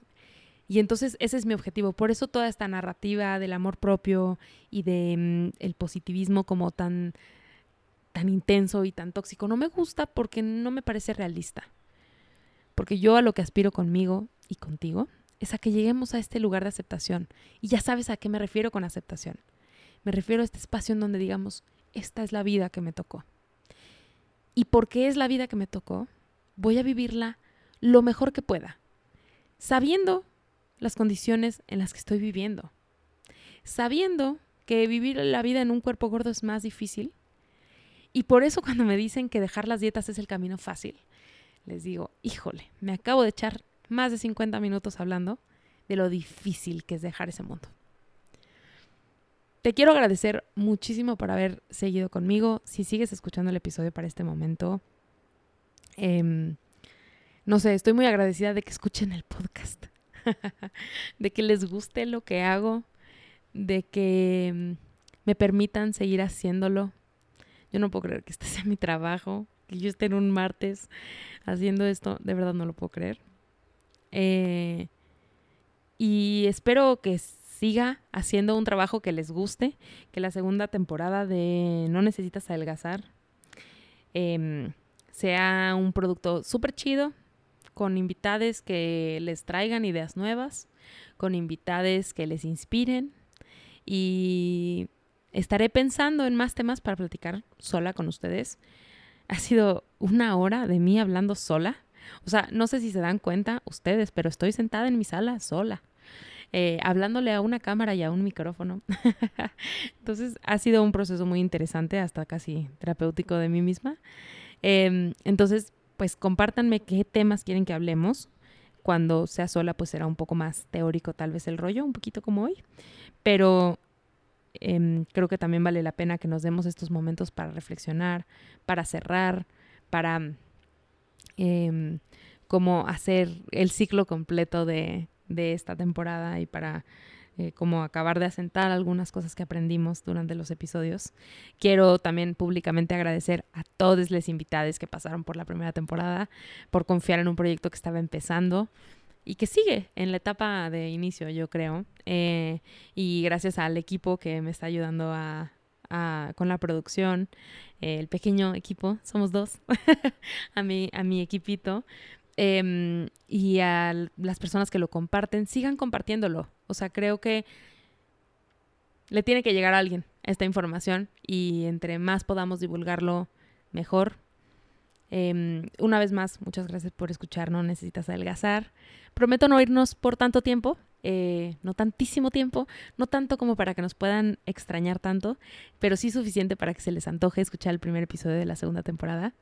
Y entonces ese es mi objetivo. Por eso toda esta narrativa del amor propio y de mm, positivismo como tan tan intenso y tan tóxico no me gusta porque no me parece realista. Porque yo a lo que aspiro conmigo y contigo es a que lleguemos a este lugar de aceptación. Y ya sabes a qué me refiero con aceptación. Me refiero a este espacio en donde digamos, esta es la vida que me tocó. Y porque es la vida que me tocó, voy a vivirla lo mejor que pueda, sabiendo las condiciones en las que estoy viviendo. Sabiendo que vivir la vida en un cuerpo gordo es más difícil. Y por eso cuando me dicen que dejar las dietas es el camino fácil, les digo, híjole, me acabo de echar más de 50 minutos hablando de lo difícil que es dejar ese mundo. te quiero agradecer muchísimo por haber seguido conmigo. Si sigues escuchando el episodio para este momento, em, no sé, estoy muy agradecida de que escuchen el podcast, de que les guste lo que hago, de que em, me permitan seguir haciéndolo. Yo no puedo creer que este sea mi trabajo, que yo esté en un martes haciendo esto, de verdad no lo puedo creer. Eh, y espero que siga haciendo un trabajo que les guste, que la segunda temporada de No Necesitas Adelgazar em, sea un producto súper chido, con invitades que les traigan ideas nuevas, con invitades que les inspiren y estaré pensando en más temas para platicar sola con ustedes. Ha sido una hora de mí hablando sola. O sea, no sé si se dan cuenta ustedes, pero estoy sentada en mi sala sola. Eh, hablándole a una cámara y a un micrófono. entonces ha sido un proceso muy interesante, hasta casi terapéutico de mí misma. Em, entonces, pues compártanme qué temas quieren que hablemos. Cuando sea sola, pues será un poco más teórico tal vez el rollo, un poquito como hoy. Pero em, creo que también vale la pena que nos demos estos momentos para reflexionar, para cerrar, para eh, como hacer el ciclo completo de, esta temporada y para eh, como acabar de asentar algunas cosas que aprendimos durante los episodios. Quiero también públicamente agradecer a todos los invitados que pasaron por la primera temporada, por confiar en un proyecto que estaba empezando y que sigue en la etapa de inicio, yo creo. Eh, y gracias al equipo que me está ayudando a, con la producción, el pequeño equipo, somos dos, a, mi, a mi equipito, Em, y a las personas que lo comparten, sigan compartiéndolo. O sea, creo que le tiene que llegar a alguien esta información y entre más podamos divulgarlo, mejor. Em, una vez más, muchas gracias por escuchar, no necesitas adelgazar. Prometo no irnos por tanto tiempo, eh, no tantísimo tiempo, no tanto como para que nos puedan extrañar tanto, pero sí suficiente para que se les antoje escuchar el primer episodio de la segunda temporada.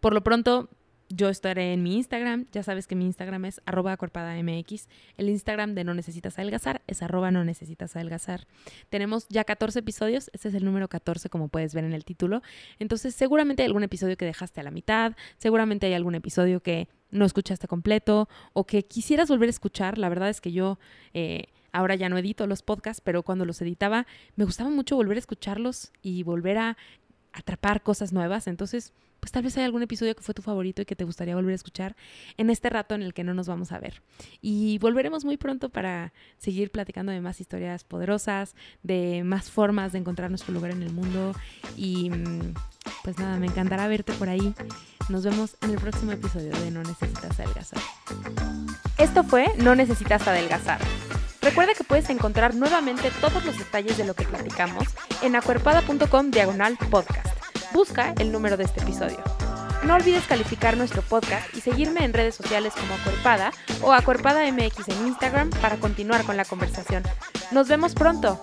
Por lo pronto, yo estaré en mi Instagram. Ya sabes que mi Instagram es arroba mx. El Instagram de No Necesitas Adelgazar es arroba no necesitas adelgazar. Tenemos ya 14 episodios. Este es el número 14, como puedes ver en el título. Entonces, seguramente hay algún episodio que dejaste a la mitad. Seguramente hay algún episodio que no escuchaste completo o que quisieras volver a escuchar. La verdad es que yo... Eh, ahora ya no edito los podcasts, pero cuando los editaba me gustaba mucho volver a escucharlos y volver a atrapar cosas nuevas. Entonces, pues tal vez hay algún episodio que fue tu favorito y que te gustaría volver a escuchar en este rato en el que no nos vamos a ver. Y volveremos muy pronto para seguir platicando de más historias poderosas, de más formas de encontrar nuestro lugar en el mundo. Y mm, pues nada, me encantará verte por ahí. Nos vemos en el próximo episodio de No Necesitas Adelgazar. Esto fue No Necesitas Adelgazar. Recuerda que puedes encontrar nuevamente todos los detalles de lo que platicamos en acuerpada.com diagonal podcast busca el número de este episodio. No olvides calificar nuestro podcast y seguirme en redes sociales como Acuerpada o Acuerpada MX en Instagram para continuar con la conversación. Nos vemos pronto.